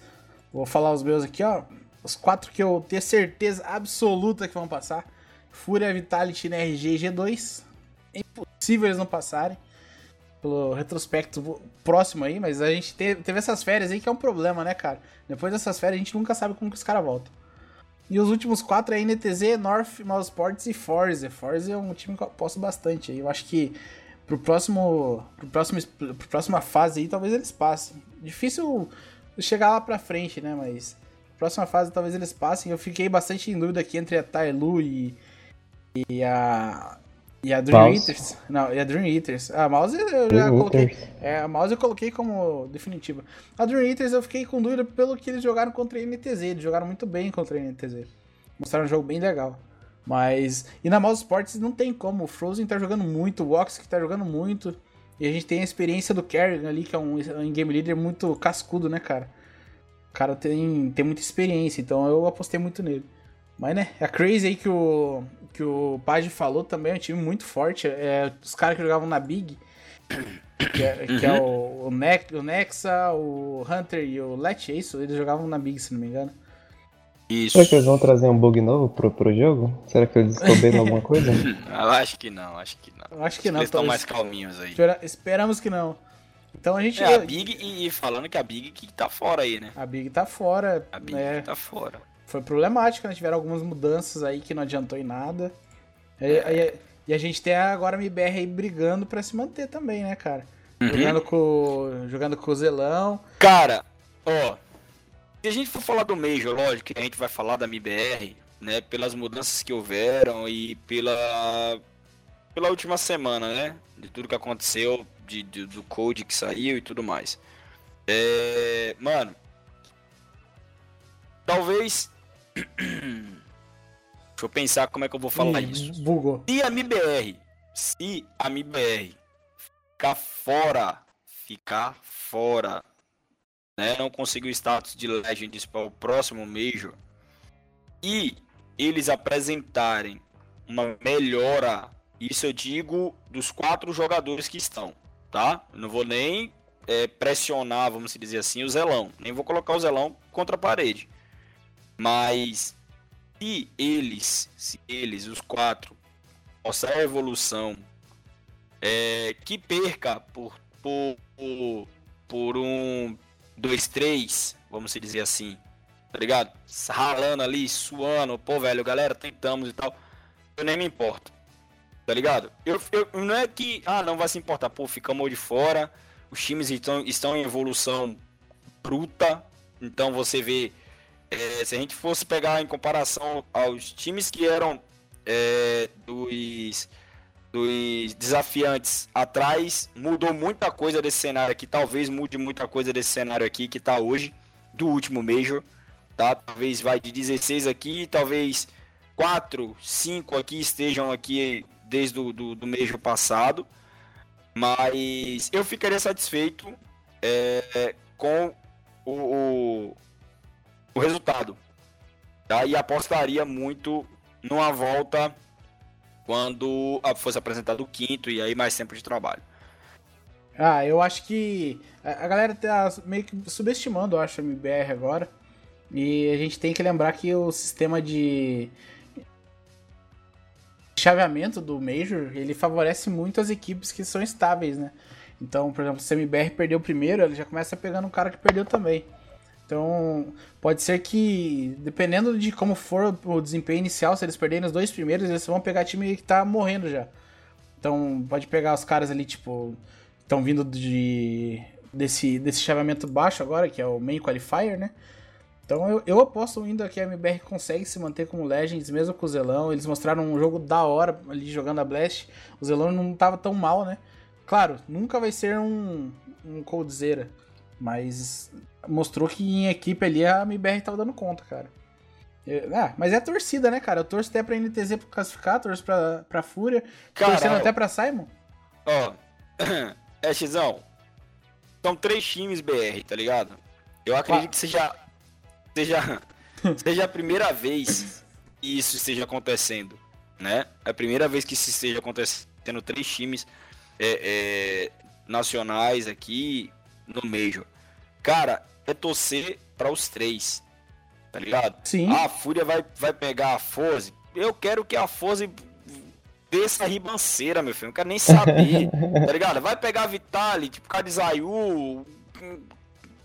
Vou falar os meus aqui, ó. Os quatro que eu tenho certeza absoluta que vão passar. Fúria, Vitality, NRG e G2. É impossível eles não passarem. Pelo retrospecto próximo aí, mas a gente teve, teve essas férias aí que é um problema, né, cara? Depois dessas férias a gente nunca sabe como que os caras voltam. E os últimos quatro é NTZ, North, Mousesports e Forza. Forza é um time que eu aposto bastante. Eu acho que pro próximo, pro próximo, pro próxima fase aí talvez eles passem. Difícil chegar lá pra frente, né? Mas próxima fase talvez eles passem. Eu fiquei bastante em dúvida aqui entre a Tailu e, e a e a Dream Mouse. Eaters. Não, e a Dream Eaters. A Mouse eu já Dream coloquei. Eaters. É, a Mouse eu coloquei como definitiva. A Dream Eaters eu fiquei com dúvida pelo que eles jogaram contra a NTZ. Eles jogaram muito bem contra a NTZ. Mostraram um jogo bem legal. Mas. E na Mouse Sports não tem como. O Frozen tá jogando muito, o Ox tá jogando muito. E a gente tem a experiência do Kerrigan ali, que é um, um game leader muito cascudo, né, cara? O cara tem, tem muita experiência, então eu apostei muito nele. Mas, né, a Crazy aí que o, que o Page falou também é um time muito forte. É, os caras que jogavam na Big, que é, que é o, o, ne o, Nexa, o Hunter e o Let, é isso? Eles jogavam na Big, se não me engano. Isso. Será que eles vão trazer um bug novo pro, pro jogo? Será que eles descobriram alguma coisa? Eu acho que não, acho que não. Eu acho que não. Eles estão mais calminhos aí. Espera, esperamos que não. Então a gente. É, a Big e, e, falando que a Big que tá fora aí, né? A Big tá fora. A Big é... tá fora foi problemático, né? Tiveram algumas mudanças aí que não adiantou em nada. E, e a gente tem agora a MBR aí brigando pra se manter também, né, cara? Uhum. Jogando, com, jogando com o Zelão. Cara, ó. Se a gente for falar do Major, lógico que a gente vai falar da MBR, né? Pelas mudanças que houveram e pela. pela última semana, né? De tudo que aconteceu, de, de do code que saiu e tudo mais. É, mano, talvez Deixa eu pensar como é que eu vou falar Ih, isso. Bugou. Se a MBR, se a MBR ficar fora, ficar fora, né, não conseguir o status de Legends para o próximo Major, e eles apresentarem uma melhora, isso eu digo dos quatro jogadores que estão, tá? Eu não vou nem é, pressionar, vamos dizer assim, o Zelão, nem vou colocar o Zelão contra a parede. Mas se eles, se eles, os quatro, mostrar a evolução é, que perca por, por, por um, dois, três, vamos dizer assim, tá ligado? Ralando ali, suando, pô, velho, galera, tentamos e tal. Eu nem me importo, tá ligado? Eu, eu, não é que, ah, não vai se importar, pô, ficamos de fora, os times estão, estão em evolução bruta, então você vê é, se a gente fosse pegar em comparação aos times que eram é, dos, dos desafiantes atrás, mudou muita coisa desse cenário aqui. Talvez mude muita coisa desse cenário aqui que está hoje, do último Major. Tá? Talvez vai de 16 aqui, talvez 4, 5 aqui estejam aqui desde o do, do Major passado. Mas eu ficaria satisfeito é, com o, o, o resultado. Tá? E apostaria muito numa volta quando fosse apresentado o quinto e aí mais tempo de trabalho. Ah, eu acho que a galera tá meio que subestimando, eu acho, a MBR agora. E a gente tem que lembrar que o sistema de chaveamento do Major, ele favorece muito as equipes que são estáveis, né? Então, por exemplo, se a MBR perdeu o primeiro, ele já começa pegando um cara que perdeu também. Então, pode ser que, dependendo de como for o desempenho inicial, se eles perderem os dois primeiros, eles vão pegar time que tá morrendo já. Então, pode pegar os caras ali, tipo, estão vindo de desse, desse chaveamento baixo agora, que é o Main Qualifier, né? Então, eu, eu aposto ainda que a MBR consegue se manter como Legends, mesmo com o Zelão. Eles mostraram um jogo da hora ali jogando a Blast. O Zelão não tava tão mal, né? Claro, nunca vai ser um, um Coldzera Mas mostrou que em equipe ali a MBR tava dando conta, cara. Eu- ah, mas é torcida, né, cara? Eu torço até pra NTZ classificar, torço pra, pra Fúria, torcendo até pra Simon. Ó, é Xizão. São três times BR, tá ligado? Eu acredito que seja, seja, seja a primeira vez que isso esteja acontecendo, né? É a primeira vez que isso esteja acontecendo três times é, é, nacionais aqui no Major. Cara, é torcer para os três, tá ligado? Sim. Ah, a Fúria vai, vai pegar a Forze. Eu quero que a Forze desça a ribanceira, meu filho. Não quero nem saber, tá ligado? Vai pegar a Vitali, tipo, Kadizayu,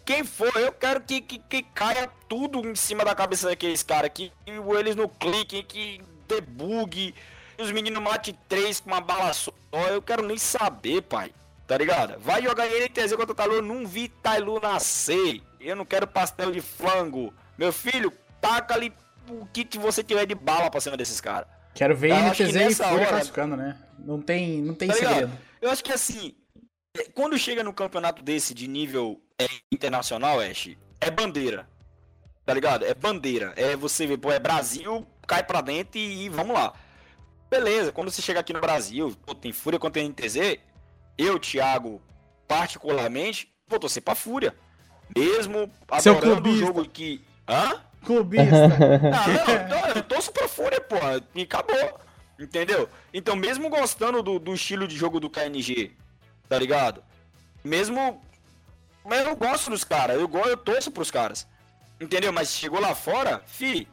quem for, eu quero que, que, que caia tudo em cima da cabeça daqueles caras, que, que eles não cliquem, que debug, que os meninos matem três com uma bala só. Eu quero nem saber, pai. Tá ligado? Vai jogar NTZ contra o Tailu, não vi Tailu nascer. Eu não quero pastel de flango. Meu filho, taca ali o que, que você tiver de bala pra cima desses caras. Quero ver acho que NTZ e hora- classificando, né? Não tem, não tem Tá ligado? segredo. Eu acho que assim, quando chega no campeonato desse de nível é, internacional, Ash, é bandeira. Tá ligado? É bandeira. É você ver, pô, é Brasil, cai pra dentro e, e vamos lá. Beleza, quando você chega aqui no Brasil, pô, tem Fúria contra NTZ, eu, Thiago, particularmente, vou torcer pra Fúria. Mesmo Seu adorando o jogo que. Hã? Clubista. Ah, não, eu, torço pra Fúria, pô. E acabou. Entendeu? Então, mesmo gostando do, do estilo de jogo do KNG, tá ligado? Mesmo. Mas eu gosto dos caras, eu, eu torço pros caras. Entendeu? Mas chegou lá fora, fi.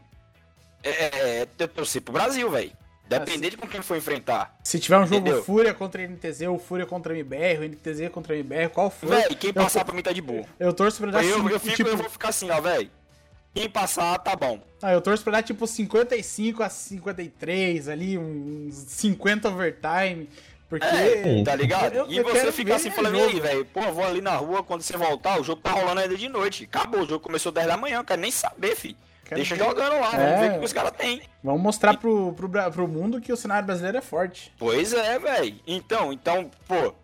É, é, é eu torcer pro Brasil, velho. Depender de com quem for enfrentar. Se tiver um jogo Entendeu? Fúria contra NTZ ou Fúria contra MBR, ou NTZ contra MBR, qual for, Velho, quem eu, passar pra mim tá de boa. eu torço pra dar Eu, cinco- eu, fico, tipo, eu vou ficar assim, ó, velho. Quem passar, tá bom. ah, eu torço pra dar tipo 55 a 53 ali, uns 50 overtime, porque É, tá ligado? Eu- e eu você quero fica ver assim falando, aí, velho, pô, vou ali na rua, quando você voltar, o jogo tá rolando ainda de noite. Acabou, o jogo começou 10 da manhã, eu quero nem saber, fi. Quero Deixa ver. jogando lá, É. vamos ver o que os caras têm. vamos mostrar pro, pro, Bra- pro mundo que o cenário brasileiro é forte. Pois é, velho. Então, então, pô.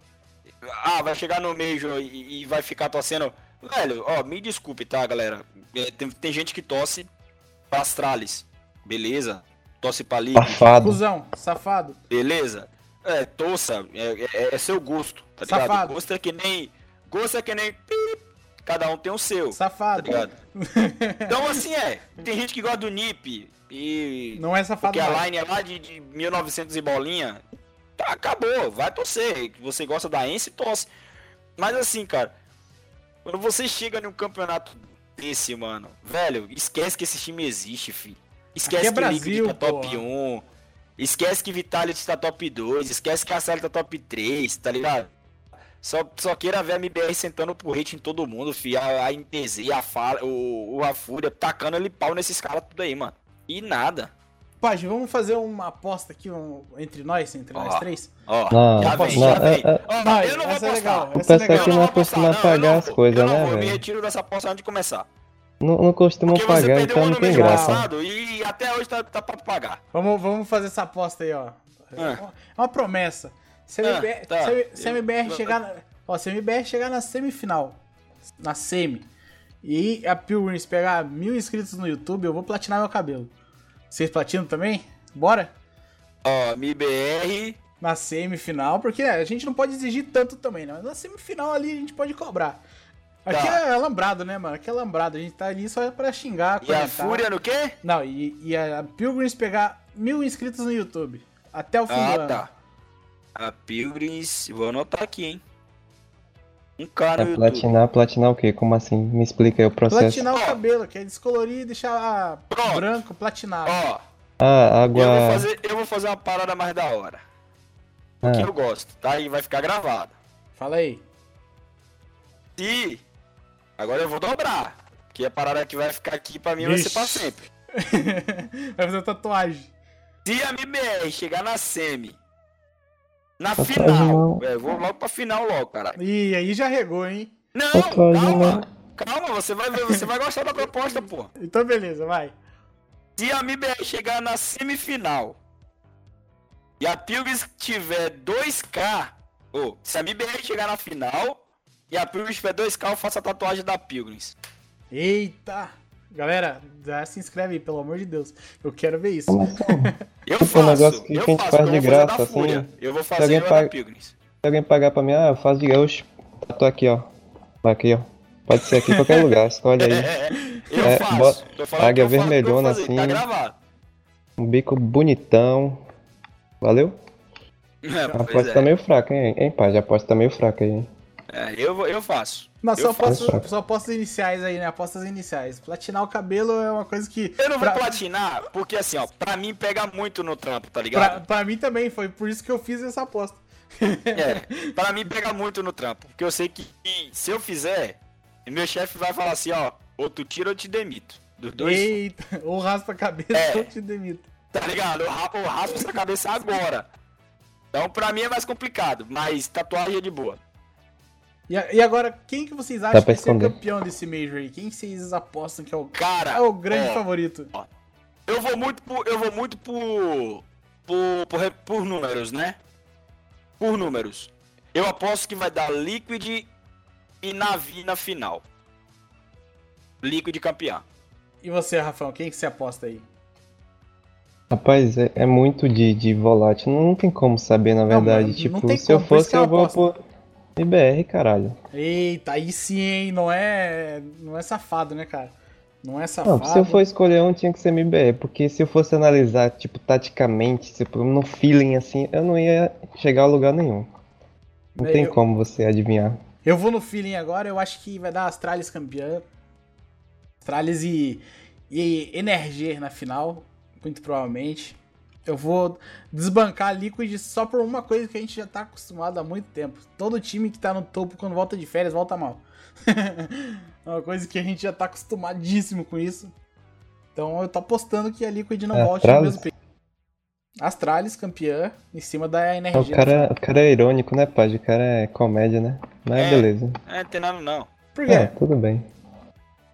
Ah, vai chegar no Major e, e vai ficar torcendo. Velho, ó, me desculpe, tá, galera? É, tem, tem gente que torce pra Astralis. Beleza? Torce pra Liga. Safado. Cusão, safado. Beleza? É, torça, é, é- é seu gosto, tá ligado? Safado. Gosto é que nem. Gosto é que nem. Cada um tem o seu. Tá Safado. ligado? Então assim é. Tem gente que gosta do NIP e. Não é safado Porque a line é lá de, de 1900 e bolinha. Tá, acabou. Vai torcer. Você gosta da Ence, torce. Mas assim, cara. Quando você chega num campeonato desse, mano. Velho, esquece que esse time existe, fi. Esquece Aqui é que Brasil, tá top porra. 1. Esquece que Vitality tá top 2. Esquece que a Sally tá top 3, tá ligado? Só, só queira ver a MBR sentando pro hate em todo mundo, fi. A, a NTZ, a, Fala, o, o, a Fúria, tacando ele pau nesses caras tudo aí, mano. E nada. Page, vamos fazer uma aposta aqui um- entre nós, entre nós Ó. três? Ó, Não, já vem, não, já vem. é- é- Ó, Vai, eu não vou essa é O é pessoal Eu não vou costuma não, pagar não as coisas, eu não né, vou, Eu me velho? retiro dessa aposta antes de começar. Não, não costuma Porque você pagar, perdeu então um não no tem mês graça. passado e até hoje tá, tá pra pagar. Vamos, vamos fazer essa aposta aí, ó. É uma promessa. Se a Ah, MBR, tá. se a- se a MBR Eu- chegar, na, ó, se a MBR chegar na semifinal, na semi, e a Pilgrims pegar mil inscritos no YouTube, eu vou platinar meu cabelo. Vocês platinam também? Bora? Ó, MIBR. Na semifinal, porque né, a gente não pode exigir tanto também, né? Mas na semifinal ali a gente pode cobrar. Aqui Tá. é alambrado, né, mano? Aqui é alambrado. A gente tá ali só pra xingar, E a comentar. Fúria no quê? Não, e, e a Pilgrims pegar mil inscritos no YouTube. Até o fim do Ah, ano. A Pilgrims. Vou anotar aqui, hein? Um cara É platinar, platinar o quê? Como assim? Me explica aí o processo. Platinar o cabelo, que é descolorir e deixar Pronto. branco, platinado. Ó, Ah, eu vou, água. fazer, eu vou fazer uma parada mais da hora. Que Ah, eu gosto, tá? E vai ficar gravado. Fala aí. Se. Agora eu vou dobrar. Que a parada que vai ficar aqui pra mim vai ser pra sempre. Vai fazer tatuagem. Se a MBR chegar na semi. Na final. É, vou logo pra final logo, caralho. Ih, aí já regou, hein? Não, calma. não. Calma, você vai ver, você vai gostar da proposta, pô. Então beleza, vai. Se a MBR chegar na semifinal e a Pilgrims tiver 2K, ou se a MBR chegar na final e a Pilgrims tiver 2K, eu faço a tatuagem da Pilgrims. Eita! Galera, já se inscreve aí, pelo amor de Deus. Eu quero ver isso. Eu Tipo, um faço, negócio que eu a gente faço, faz de graça, assim, Eu vou se fazer alguém eu da paga-. Se alguém pagar pra mim, ah, eu faço de eu Tatu aqui, ó. Aqui, ó. Pode ser aqui em qualquer lugar, escolhe aí. eu É, faço. Tô águia vermelhona Tá assim. gravado. Um bico bonitão. Valeu? É, A aposta é. tá meio fraca, hein, hein, pai? A aposta tá meio fraca aí, hein? É, eu, vou- eu faço. Não, só, faço. apostas, só apostas iniciais aí, né? Apostas iniciais. Platinar o cabelo é uma coisa que. Eu não vou pra, platinar, porque assim, ó, pra mim pega muito no trampo, tá pra, ligado? pra mim também, foi por isso que eu fiz essa aposta. É, pra mim pega muito no trampo, porque eu sei que se eu fizer, meu chefe vai falar assim, ó, ou tu tira ou te demito. Dos dois, Eita, ou raspa a cabeça É. ou te demito. tá ligado? Eu raspo, eu raspo essa cabeça agora. Então pra mim é mais complicado, mas tatuagem é de boa. E, e agora, quem que vocês acham que pra vai ser o esconder. campeão desse Major aí? Quem que vocês apostam que é o, Cara, é o grande ó, favorito? Eu vou muito por. Eu vou muito por. Por, por, por números, né? Por números. Eu aposto que vai dar Liquid e Navi na final. Liquid campeão. E você, Rafão, quem que você aposta aí? Rapaz, é, é muito de, de volátil. Não, não tem como saber, na verdade. mano, não tipo, tem se eu fosse, é uma eu vou por IBR, caralho. Eita, aí sim, hein? Não é, não é safado, né, cara? Não é Não, safado. se eu for escolher um, tinha que ser MBR, porque se eu fosse analisar, tipo, taticamente, tipo, no feeling, assim, eu não ia chegar a lugar nenhum. Não É, tem eu- como você adivinhar. Eu vou no feeling agora, eu acho que vai dar Astralis campeã. Astralis e, e Energia na final, muito provavelmente. Eu vou desbancar a Liquid só por uma coisa que a gente já tá acostumado há muito tempo. Todo time que tá no topo quando volta de férias volta mal. é uma coisa que a gente já tá acostumadíssimo com isso. Então eu tô apostando que a Liquid não É, volte no Astralis? mesmo período. Astralis campeã em cima da O Energia. cara, o cara é irônico, né, pai? O cara é comédia, né? Mas É. beleza. É, não tem nada não. Por quê? É, tudo bem.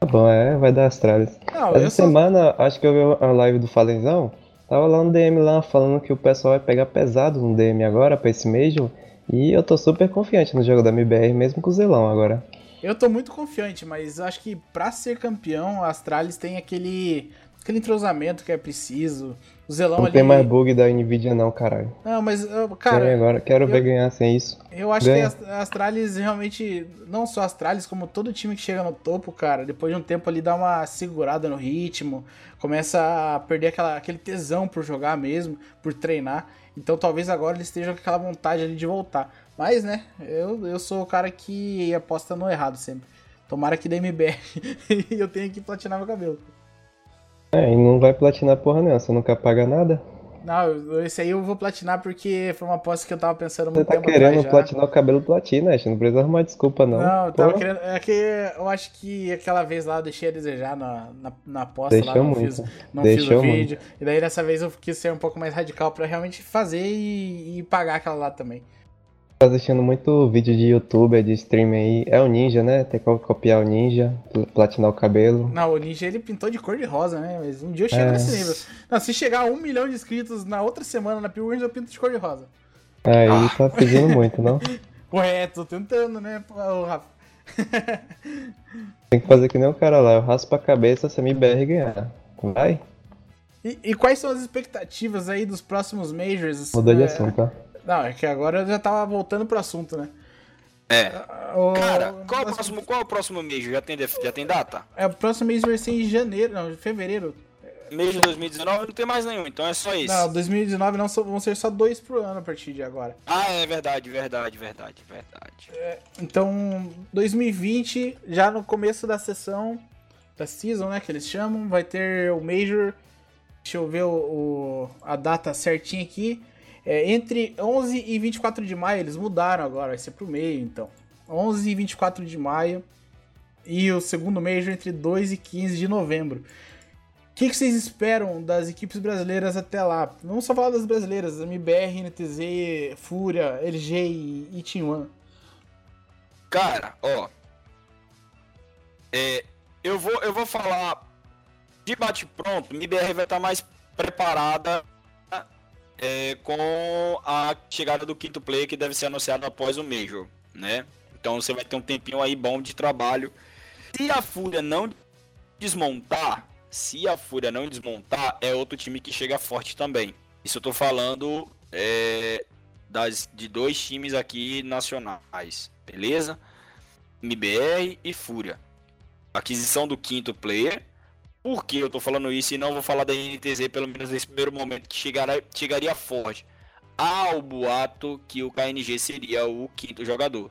Tá bom, é, vai dar Astralis. Não, Essa eu sou... semana, acho que eu vi a live do Falenzão. Tava lá no DM lá falando que o pessoal vai pegar pesado no DM agora pra esse Major. E eu tô super confiante no jogo da MBR, mesmo com o Zelão agora. Eu tô muito confiante, mas acho que pra ser campeão, a Astralis tem aquele, aquele entrosamento que é preciso. O Zelão Não ali. tem mais bug da Nvidia não, caralho. Não, mas, cara, agora, quero eu- ver ganhar sem isso. eu acho ganha. que a Astralis realmente. Não só a Astralis, como todo time que chega no topo, cara, depois de um tempo ali dá uma segurada no ritmo, começa a perder aquela, aquele tesão por jogar mesmo, por treinar. Então talvez agora eles estejam com aquela vontade ali de voltar. Mas, né, eu, eu sou o cara que aposta no errado sempre. Tomara que dê MBR e eu tenha que platinar meu cabelo. É, e não vai platinar porra nenhuma, você nunca paga nada. Não, esse aí eu vou platinar porque foi uma aposta que eu tava pensando há Você muito tá querendo platinar o cabelo platina, gente. Não precisa arrumar desculpa, não. Não, eu tava Pô, querendo. É que eu acho que aquela vez lá eu deixei a desejar na, na, na aposta lá, Deixou não, muito. fiz, não fiz o Deixou vídeo. E daí dessa vez eu quis ser um pouco mais radical pra realmente fazer e, e pagar aquela lá também. Tá assistindo muito vídeo de youtuber, de stream aí. É o ninja, né? Tem que copiar o ninja, pl- platinar o cabelo. Não, o Ninja ele pintou de cor de rosa, né? Mas um dia eu chego É. nesse nível. Não, se chegar a um milhão de inscritos na outra semana na Pilgrims, eu pinto de cor de rosa. Aí Ah. tá pedindo muito, não? Ué, tô tentando, né, Rafa? Tem que fazer que nem o cara lá. Eu raspo a cabeça se a MBR ganhar. Vai? E, e quais são as expectativas aí dos próximos Majors? Mudou de É, assunto, tá? Não, é que agora eu já tava voltando pro assunto, né? É. O- Cara, qual, é o próximo, qual é o próximo mês? Já tem, já tem data? É, o próximo mês vai ser em janeiro, não, em fevereiro. Mês de 2019 não tem mais nenhum, então é só isso. Não, 2019 não, vão ser só dois por ano a partir de agora. Ah, é verdade, verdade, verdade, verdade. Então, 2020, já no começo da sessão, da season, né, que eles chamam, vai ter o Major. Deixa eu ver o, o- a data certinha aqui. É, entre 11 e 24 de maio, eles mudaram agora, vai ser pro meio, então. 11 e 24 de maio. E o segundo Major entre 2 e 15 de novembro. O que, que vocês esperam das equipes brasileiras até lá? Vamos só falar das brasileiras, MBR, NTZ, Fúria, LG e, e Team One. Cara, ó. É, eu, vou, eu vou falar de bate-pronto, MBR vai estar mais preparada é, com a chegada do quinto player que deve ser anunciado após o Major, né? Então você vai ter um tempinho aí bom de trabalho. Se a Fúria não desmontar, se a Fúria não desmontar, é outro time que chega forte também. Isso eu tô falando é, das, de dois times aqui nacionais, beleza? MBR e Fúria. Aquisição do quinto player. Por que eu tô falando isso e não vou falar da NTZ, pelo menos nesse primeiro momento, que chegará, chegaria forte? Há o boato que o KNG seria o quinto jogador.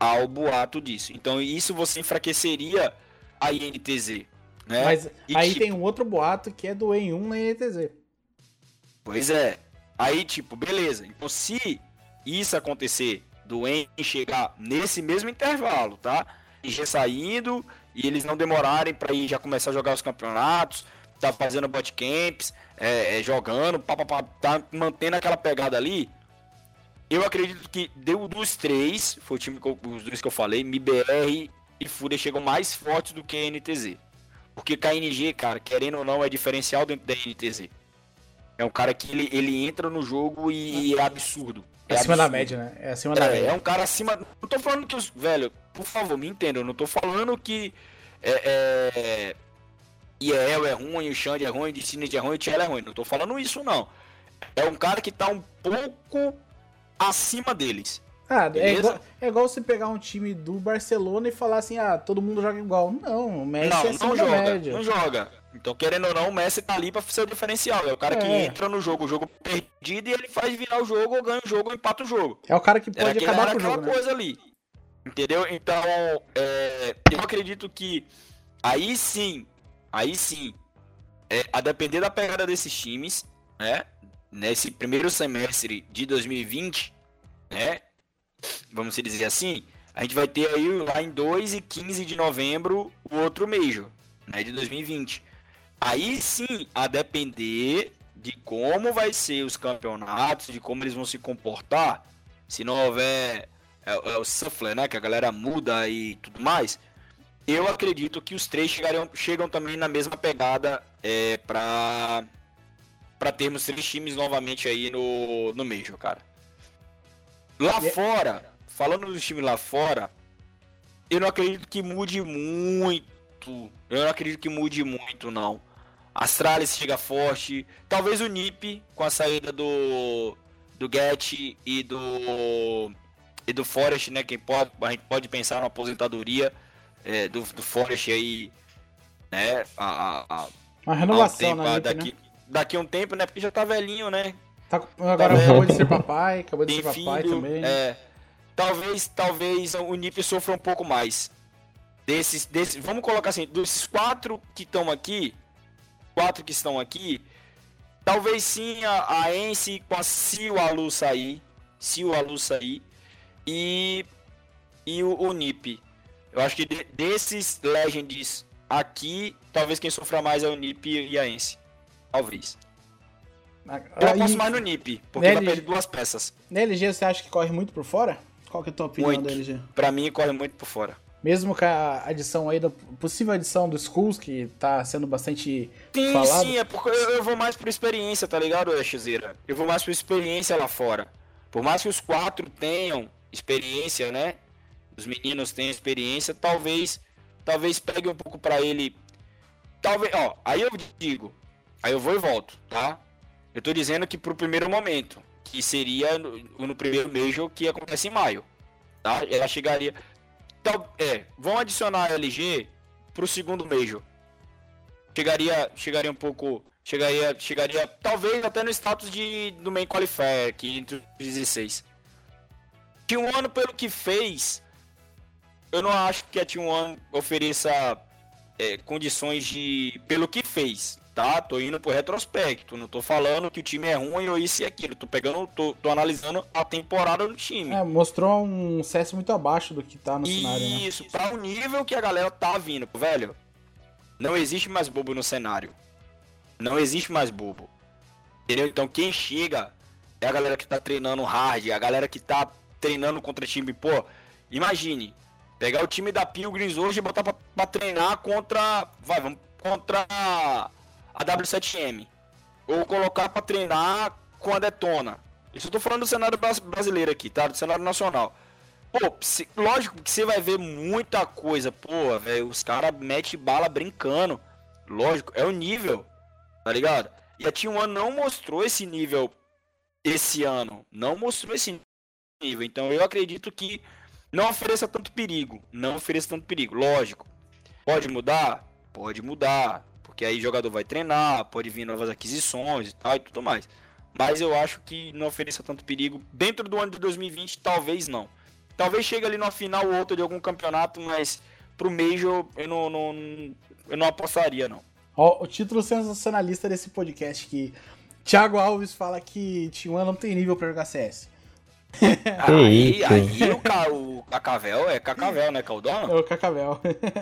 Há o boato disso. Então isso você enfraqueceria a INTZ. Né? Mas e aí tipo... tem um outro boato que é do E1 na INTZ. Pois é. Aí, tipo, beleza. Então, se isso acontecer, do EN chegar nesse mesmo intervalo, tá? E já saindo, e eles não demorarem para ir já começar a jogar os campeonatos, tá fazendo botcamps, é, é, jogando, pá, pá, pá, tá mantendo aquela pegada ali. Eu acredito que deu dos três, foi o time que eu, os dois que eu falei, MBR e Fúria chegam mais fortes do que a NTZ. Porque KNG, cara, querendo ou não, é diferencial dentro da NTZ. É um cara que ele, ele entra no jogo e é absurdo. É acima absurdo. da média, né? É acima da é, média. É um cara acima. Não tô falando que os. Velho, por favor, me entenda. Eu não tô falando que. É, é, Iel é ruim, o Xande é ruim, o Dicinet é ruim, o Tchela é ruim. Não tô falando isso, não. É um cara que tá um pouco acima deles. Ah, é igual, é igual, você pegar um time do Barcelona e falar assim, ah, todo mundo joga igual. Não, o Messi não, é não joga, média. Não joga. Então, querendo ou não, o Messi tá ali pra ser o diferencial. É o cara é. que entra no jogo, o jogo perdido, e ele faz virar o jogo, ou ganha o jogo, ou empata o jogo. É o cara que pode era acabar com o jogo, aquela né? coisa ali. Entendeu? Então, é, eu acredito que aí sim, aí sim, é, a depender da pegada desses times, né? Nesse primeiro semestre de 2020, né? vamos dizer assim, a gente vai ter aí lá em 2 e 15 de novembro o outro Major, né, de 2020. Aí sim, a depender de como vai ser os campeonatos, de como eles vão se comportar, se não houver é, é o shuffle, né, que a galera muda e tudo mais, eu acredito que os três chegariam, chegam também na mesma pegada é, para para termos três times novamente aí no, no Major, cara. Lá yeah. fora, falando do time lá fora, eu não acredito que mude muito. Eu não acredito que mude muito, não. Astralis chega forte. Talvez o Nip, com a saída do do Get e do e do Forest, né? Quem pode, a gente pode pensar na aposentadoria é, do, do Forest aí, né? A, a, a uma renovação, um tempo, né? Daqui, daqui a um tempo, né? Porque já tá velhinho, né? Tá, agora tá acabou de ser papai, acabou de ser papai filho, também. É, talvez, talvez o Nip sofra um pouco mais. Desses, desses, vamos colocar assim, dos quatro que estão aqui, quatro que estão aqui, talvez sim a, a Ence com a se o Alu sair, se o Alu sair, e, e o, o Nip. Eu acho que de, desses Legends aqui, talvez quem sofra mais é o Nip e a Ence. Talvez. Eu aposto mais no NIP, porque vai perder duas peças. Na LG você acha que corre muito por fora? Qual que é a tua opinião muito. da LG? Pra mim, corre muito por fora. Mesmo com a adição aí, da possível adição do Skulls, que tá sendo bastante sim, falado. Sim, é porque eu, eu vou mais por experiência, tá ligado, Xzeira? Eu vou mais por experiência lá fora. Por mais que os quatro tenham experiência, né? Os meninos tenham experiência, talvez talvez pegue um pouco para ele. Talvez, ó, aí eu digo, aí eu vou e volto, tá? Eu tô dizendo que pro primeiro momento, que seria no, no primeiro Major que acontece em maio. Tá? Ela chegaria. Então, é, vão adicionar a LG pro segundo Major. Chegaria, chegaria um pouco. Chegaria, chegaria talvez até no status de, do main qualifier aqui entre os 16. T1 pelo que fez, eu não acho que a T1 ofereça é, condições de. pelo que fez tá? Tô indo pro retrospecto, não tô falando que o time é ruim ou isso e aquilo, tô pegando, tô, tô analisando a temporada do time. É, mostrou um CS muito abaixo do que tá no isso, cenário, né? Isso, para o nível que a galera tá vindo, velho. Não existe mais bobo no cenário. Não existe mais bobo. Entendeu? Então quem chega é a galera que tá treinando hard, a galera que tá treinando contra time, pô, imagine, pegar o time da Pilgrims hoje e botar pra, pra treinar contra, vai, vamos, contra a W7M. Ou colocar para treinar com a Detona. Isso eu tô falando do cenário brasileiro aqui, tá? Do cenário nacional. Pô, lógico que você vai ver muita coisa. Pô, velho, os caras metem bala brincando. Lógico, é o nível. Tá ligado? E a T1 não mostrou esse nível esse ano. Não mostrou esse nível. Então eu acredito que não ofereça tanto perigo. Não ofereça tanto perigo. Lógico. Pode mudar? Pode mudar. Porque aí o jogador vai treinar, pode vir novas aquisições e tal e tudo mais. Mas eu acho que não ofereça tanto perigo. Dentro do ano de 2020, talvez não. Talvez chegue ali no final ou outro de algum campeonato, mas pro Major eu não, não eu não apostaria, não. Ó, o título sensacionalista desse podcast que Thiago Alves fala que T1 não tem nível pra jogar CS. aí, aí o, o Cacavel é Cacavel, né? Que é o? É Cacavel.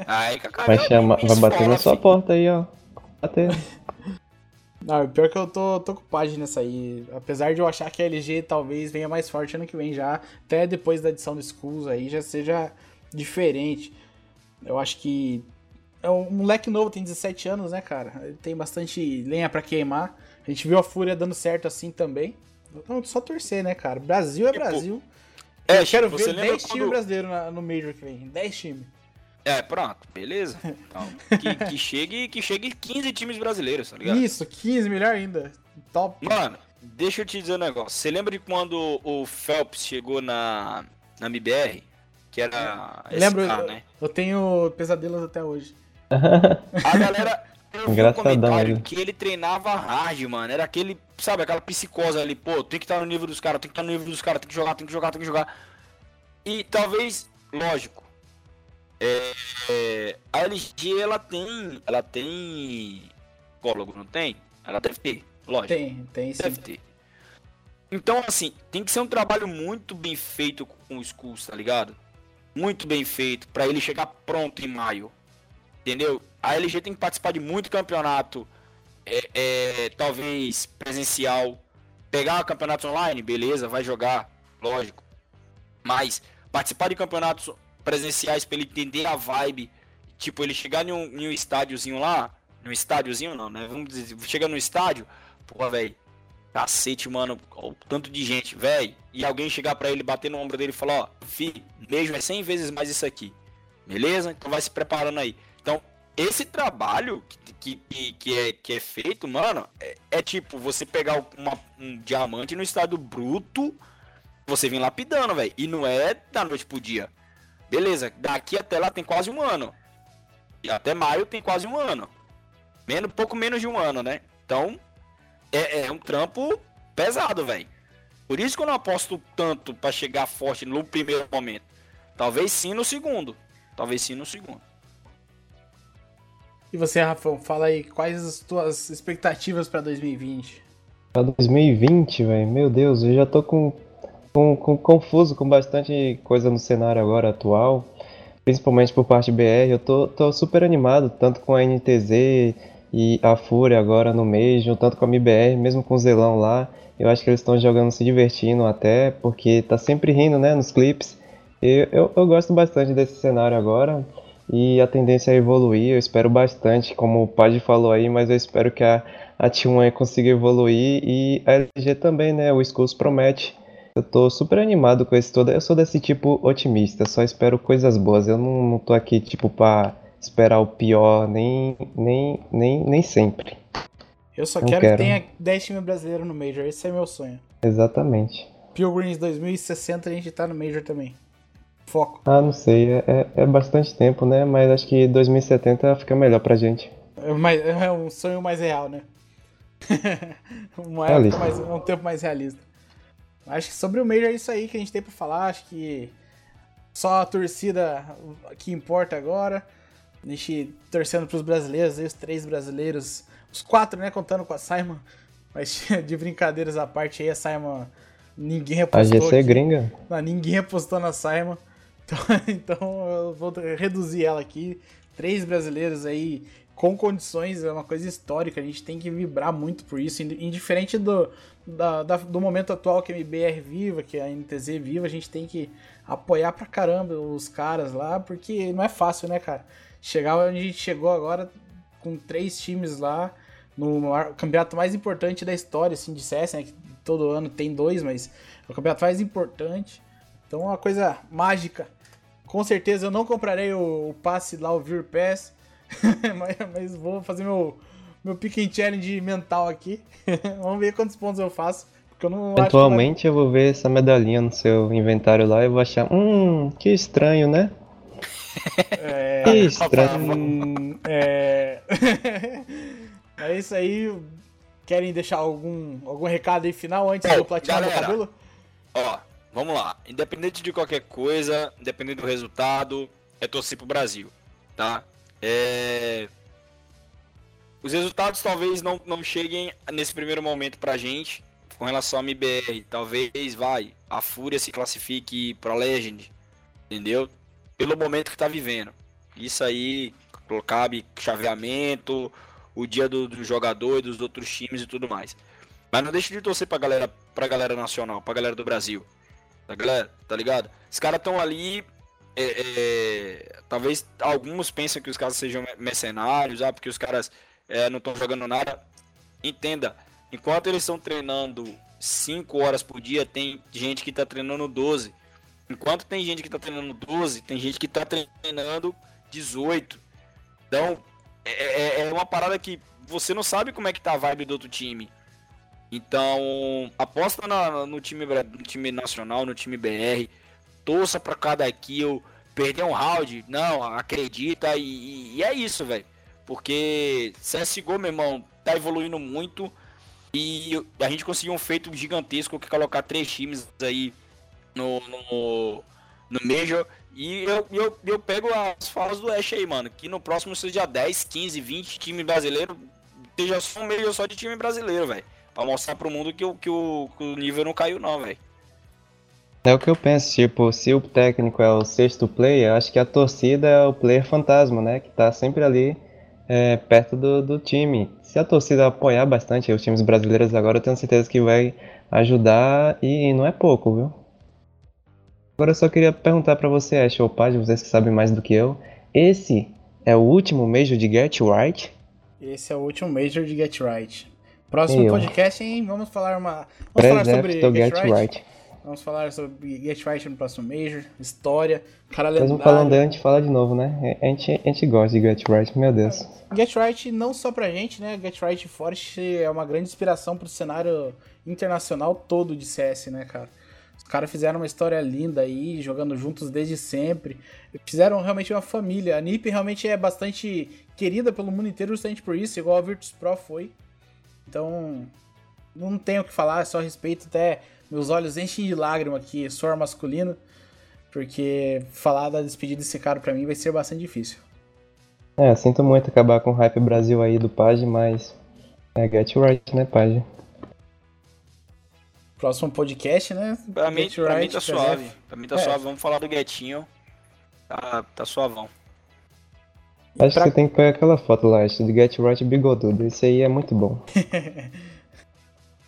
Aí, Cacavel. Vai, chama, vai bater na sua porta aí, ó. Bater. Não, pior que eu tô, tô com página nessa aí. Apesar de eu achar que a LG talvez venha mais forte ano que vem já, até depois da edição do Skulls aí já seja diferente. Eu acho que é um moleque novo, tem 17 anos, né, cara? Ele tem bastante lenha para queimar. A gente viu a Fúria dando certo assim também. Não, só torcer, né, cara? Brasil é tipo, Brasil. É, eu quero ver 10 quando... times brasileiros no Major que vem. 10 times. É, pronto, beleza. Então, que, que, chegue, que chegue 15 times brasileiros, tá ligado? Isso, 15, melhor ainda. Top. Mano, deixa eu te dizer um negócio. Você lembra de quando o Phelps chegou na, na MBR? Que era SK, Lembro, né? Eu, eu tenho pesadelos até hoje. A galera. Eu vi um comentário ele. que ele treinava hard, mano. Era aquele, sabe, aquela psicose ali, pô, tem que estar no nível dos caras, tem que estar no nível dos caras, tem que jogar, tem que jogar, tem que jogar. E talvez, lógico, é, é, a LG ela tem. Ela tem. Psicólogo, não tem? Ela deve ter, lógico. Tem, tem sim. Deve ter. Então, assim, tem que ser um trabalho muito bem feito com o Skulls, tá ligado? Muito bem feito, para ele chegar pronto em maio. Entendeu? A LG tem que participar de muito campeonato, é, é, talvez presencial. Pegar campeonatos online, beleza, vai jogar, lógico. Mas participar de campeonatos presenciais para ele entender a vibe. Tipo, ele chegar em um, em um estádiozinho lá. Num estádiozinho não, né? Vamos dizer, chega no estádio, pô, velho. Cacete, mano, o tanto de gente, velho. E alguém chegar para ele, bater no ombro dele e falar, ó, fi, mesmo é 100 vezes mais isso aqui. Beleza? Então vai se preparando aí. Então, esse trabalho que, que, que, é, que é feito, mano, é, é tipo você pegar uma, um diamante no estado bruto, você vem lapidando, velho. E não é da noite pro dia. Beleza, daqui até lá tem quase um ano. E até maio tem quase um ano. Menos, pouco menos de um ano, né? Então, é, é um trampo pesado, velho. Por isso que eu não aposto tanto para chegar forte no primeiro momento. Talvez sim no segundo. Talvez sim no segundo. E você, Rafão, fala aí, quais as tuas expectativas para 2020? Para 2020, velho, meu Deus, eu já tô com com, com, confuso com bastante coisa no cenário agora atual, principalmente por parte BR. Eu tô, tô super animado, tanto com a NTZ e a Fúria agora no Major, tanto com a MBR, mesmo com o Zelão lá. Eu acho que eles estão jogando se divertindo até, porque tá sempre rindo, né, nos clipes. Eu, eu, eu gosto bastante desse cenário agora e a tendência é evoluir. Eu espero bastante, como o Pad falou aí, mas eu espero que a, a T1 consiga evoluir e a LG também, né? O Skulls promete eu tô super animado com esse todo. Eu sou desse tipo otimista, só espero coisas boas. Eu não, não tô aqui, tipo, pra esperar o pior, nem, nem, nem, nem sempre. Eu só quero, quero, que tenha 10 times brasileiros no Major, esse é meu sonho. Exatamente. Pilgrims 2060 a gente tá no Major também. Foco. Ah, não sei, é, é, é bastante tempo, né? Mas acho que 2070 fica melhor pra gente. É, mais, é um sonho mais real, né? Uma mais, um tempo mais realista. Acho que sobre o Major é isso aí que a gente tem pra falar. Acho que só a torcida que importa agora. A gente torcendo pros brasileiros, aí, os três brasileiros. Os quatro, né? Contando com a Simon. Mas de brincadeiras à parte aí, a Simon. Ninguém repostou. A GC aqui. gringa? Não, ninguém repostou na Simon. Então, então eu vou reduzir ela aqui. Três brasileiros aí com condições, é uma coisa histórica, a gente tem que vibrar muito por isso, indiferente do, da, da, do momento atual que a MBR viva, que a NTZ viva, a gente tem que apoiar pra caramba os caras lá, porque não é fácil, né, cara? Chegar onde a gente chegou agora com três times lá, no campeonato mais importante da história, assim, CS, né? Que todo ano tem dois, mas é o campeonato mais importante. Então é uma coisa mágica. Com certeza eu não comprarei o, o passe lá, o Vir Pass, mas, mas, vou fazer meu, meu pick and challenge mental aqui. Vamos ver quantos pontos eu faço. Porque eu não Eventualmente eu vou ver essa medalhinha no seu inventário lá e vou achar, hum, que estranho, né? É, que estranho. É... é isso aí. Querem deixar algum, algum recado aí final antes do platinar do cabelo? Ó, vamos lá. Independente de qualquer coisa, independente do resultado, é torcer pro Brasil, tá? É... Os resultados talvez não, não cheguem nesse primeiro momento pra gente com relação à MBR. Talvez, vai, a Fúria se classifique pra Legend, entendeu? Pelo momento que tá vivendo. Isso aí, cabe chaveamento, o dia do, do jogador e dos outros times e tudo mais. Mas não deixe de torcer pra galera, pra galera nacional, pra galera do Brasil. Tá, galera? Tá ligado? Os caras estão ali. É, é, talvez alguns pensem que os caras sejam mercenários, ah, porque os caras é, não estão jogando nada. Entenda, enquanto eles estão treinando 5 horas por dia, tem gente que está treinando 12. Enquanto tem gente que está treinando 12, tem gente que está treinando 18. Então, é, é, é uma parada que você não sabe como é que tá a vibe do outro time. Então, aposta na, no, time, no time nacional, no time BR. Torça para cada kill. Perder um round, não, acredita. E, e é isso, velho. Porque CSGO, meu irmão, tá evoluindo muito. E a gente conseguiu um feito gigantesco que é colocar três times aí no, no, no Major. E eu, eu, eu pego as falas do Ash aí, mano. Que no próximo seja 10, 15, 20 time brasileiro. Esteja só um Major só de time brasileiro, velho. Pra mostrar pro mundo que, que, o, que o nível não caiu, não, velho. É o que eu penso, tipo, se o técnico é o sexto player, acho que a torcida é o player fantasma, né? Que tá sempre ali é, perto do, do time. Se a torcida apoiar bastante os times brasileiros agora, eu tenho certeza que vai ajudar e não é pouco, viu? Agora eu só queria perguntar para você, Ash ou Paz, vocês que sabem mais do que eu, esse é o último Major de Get Right? Esse é o último Major de Get Right. Próximo eu. podcast, hein? Vamos falar uma. Vamos falar sobre Get, Get right. right. Vamos falar sobre Get Right no próximo Major, história, cara lendário. Mesmo falando a gente fala de novo, né? A gente, a gente gosta de Get Right, meu Deus. Get Right não só pra gente, né? Get Right Forest é uma grande inspiração pro cenário internacional todo de CS, né, cara? Os caras fizeram uma história linda aí, jogando juntos desde sempre. Fizeram realmente uma família. A NiP realmente é bastante querida pelo mundo inteiro justamente por isso, igual a Virtus Pro foi. Então, não tenho o que falar, só respeito. Até meus olhos enchem de lágrima aqui, suor masculino, porque falar da despedida desse cara pra mim vai ser bastante difícil. É, sinto muito acabar com o hype Brasil aí do Page, mas é get right, né, Page? Próximo podcast, né? Pra, mim, pra right, mim tá suave. Pra mim tá é. suave. Vamos falar do Guetinho. Tá, tá suavão. Acho pra... que você tem que pegar aquela foto lá, de Get Right Bigodudo. Isso aí é muito bom.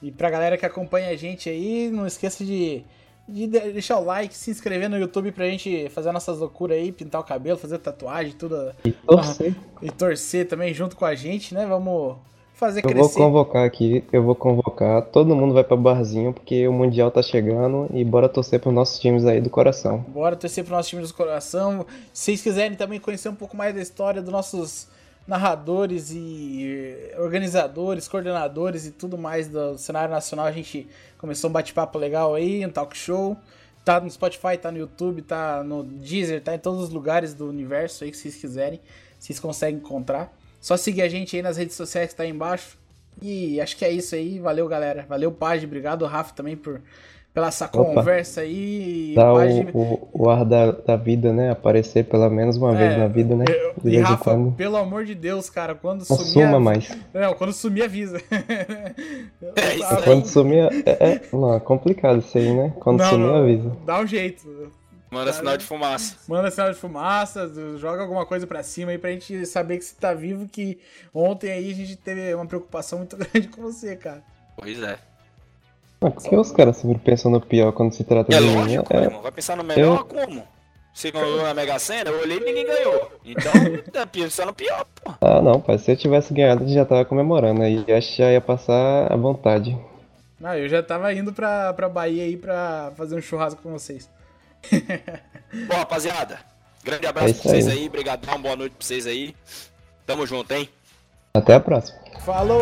e pra galera que acompanha a gente aí, não esqueça de, de deixar o like, se inscrever no YouTube pra gente fazer nossas loucuras aí, pintar o cabelo, fazer tatuagem, tudo. E torcer. E torcer também junto com a gente, né? Vamos fazer eu crescer. Eu vou convocar aqui, eu vou convocar, todo mundo vai para barzinho, porque o Mundial tá chegando e bora torcer pros nossos times aí do coração. Bora torcer pros nossos times do coração. Se vocês quiserem também conhecer um pouco mais da história dos nossos narradores e organizadores, coordenadores e tudo mais do cenário nacional, a gente começou um bate-papo legal aí, um talk show. Tá no Spotify, tá no YouTube, tá no Deezer, tá em todos os lugares do universo aí que vocês quiserem. Vocês conseguem encontrar. Só seguir a gente aí nas redes sociais que tá aí embaixo. E acho que é isso aí. Valeu, galera. Valeu, Page. Obrigado, Rafa, também por pela essa Opa. conversa aí. Dá o, o, ar da, da vida, né? Aparecer pelo menos uma é, vez na vida, né? De e Rafa, quando. pelo amor de Deus, cara, quando Não sumir. Suma mais. Não, quando sumir, avisa. É, isso quando sumir. É, é, não, é complicado isso aí, né? Quando não, sumir, avisa. Dá um jeito. Manda cara, sinal de fumaça. Manda sinal de fumaça, joga alguma coisa pra cima aí pra gente saber que você tá vivo, que ontem aí a gente teve uma preocupação muito grande com você, cara. Pois é. Ah, por que os caras sempre pensam no pior quando se trata é de lógico, mim? É, Vai pensar no melhor eu... como? Você ganhou na Mega Sena, eu olhei e ninguém ganhou. Então, tá pensando no pior, pô. Ah, não, pai. Se eu tivesse ganhado, a gente já tava comemorando aí. Acho que já ia passar à vontade. Não, eu já tava indo pra, pra Bahia aí pra fazer um churrasco com vocês. Bom, rapaziada, grande abraço É pra vocês aí. aí, obrigadão, boa noite pra vocês aí. Tamo junto, hein? Até a próxima. Falou!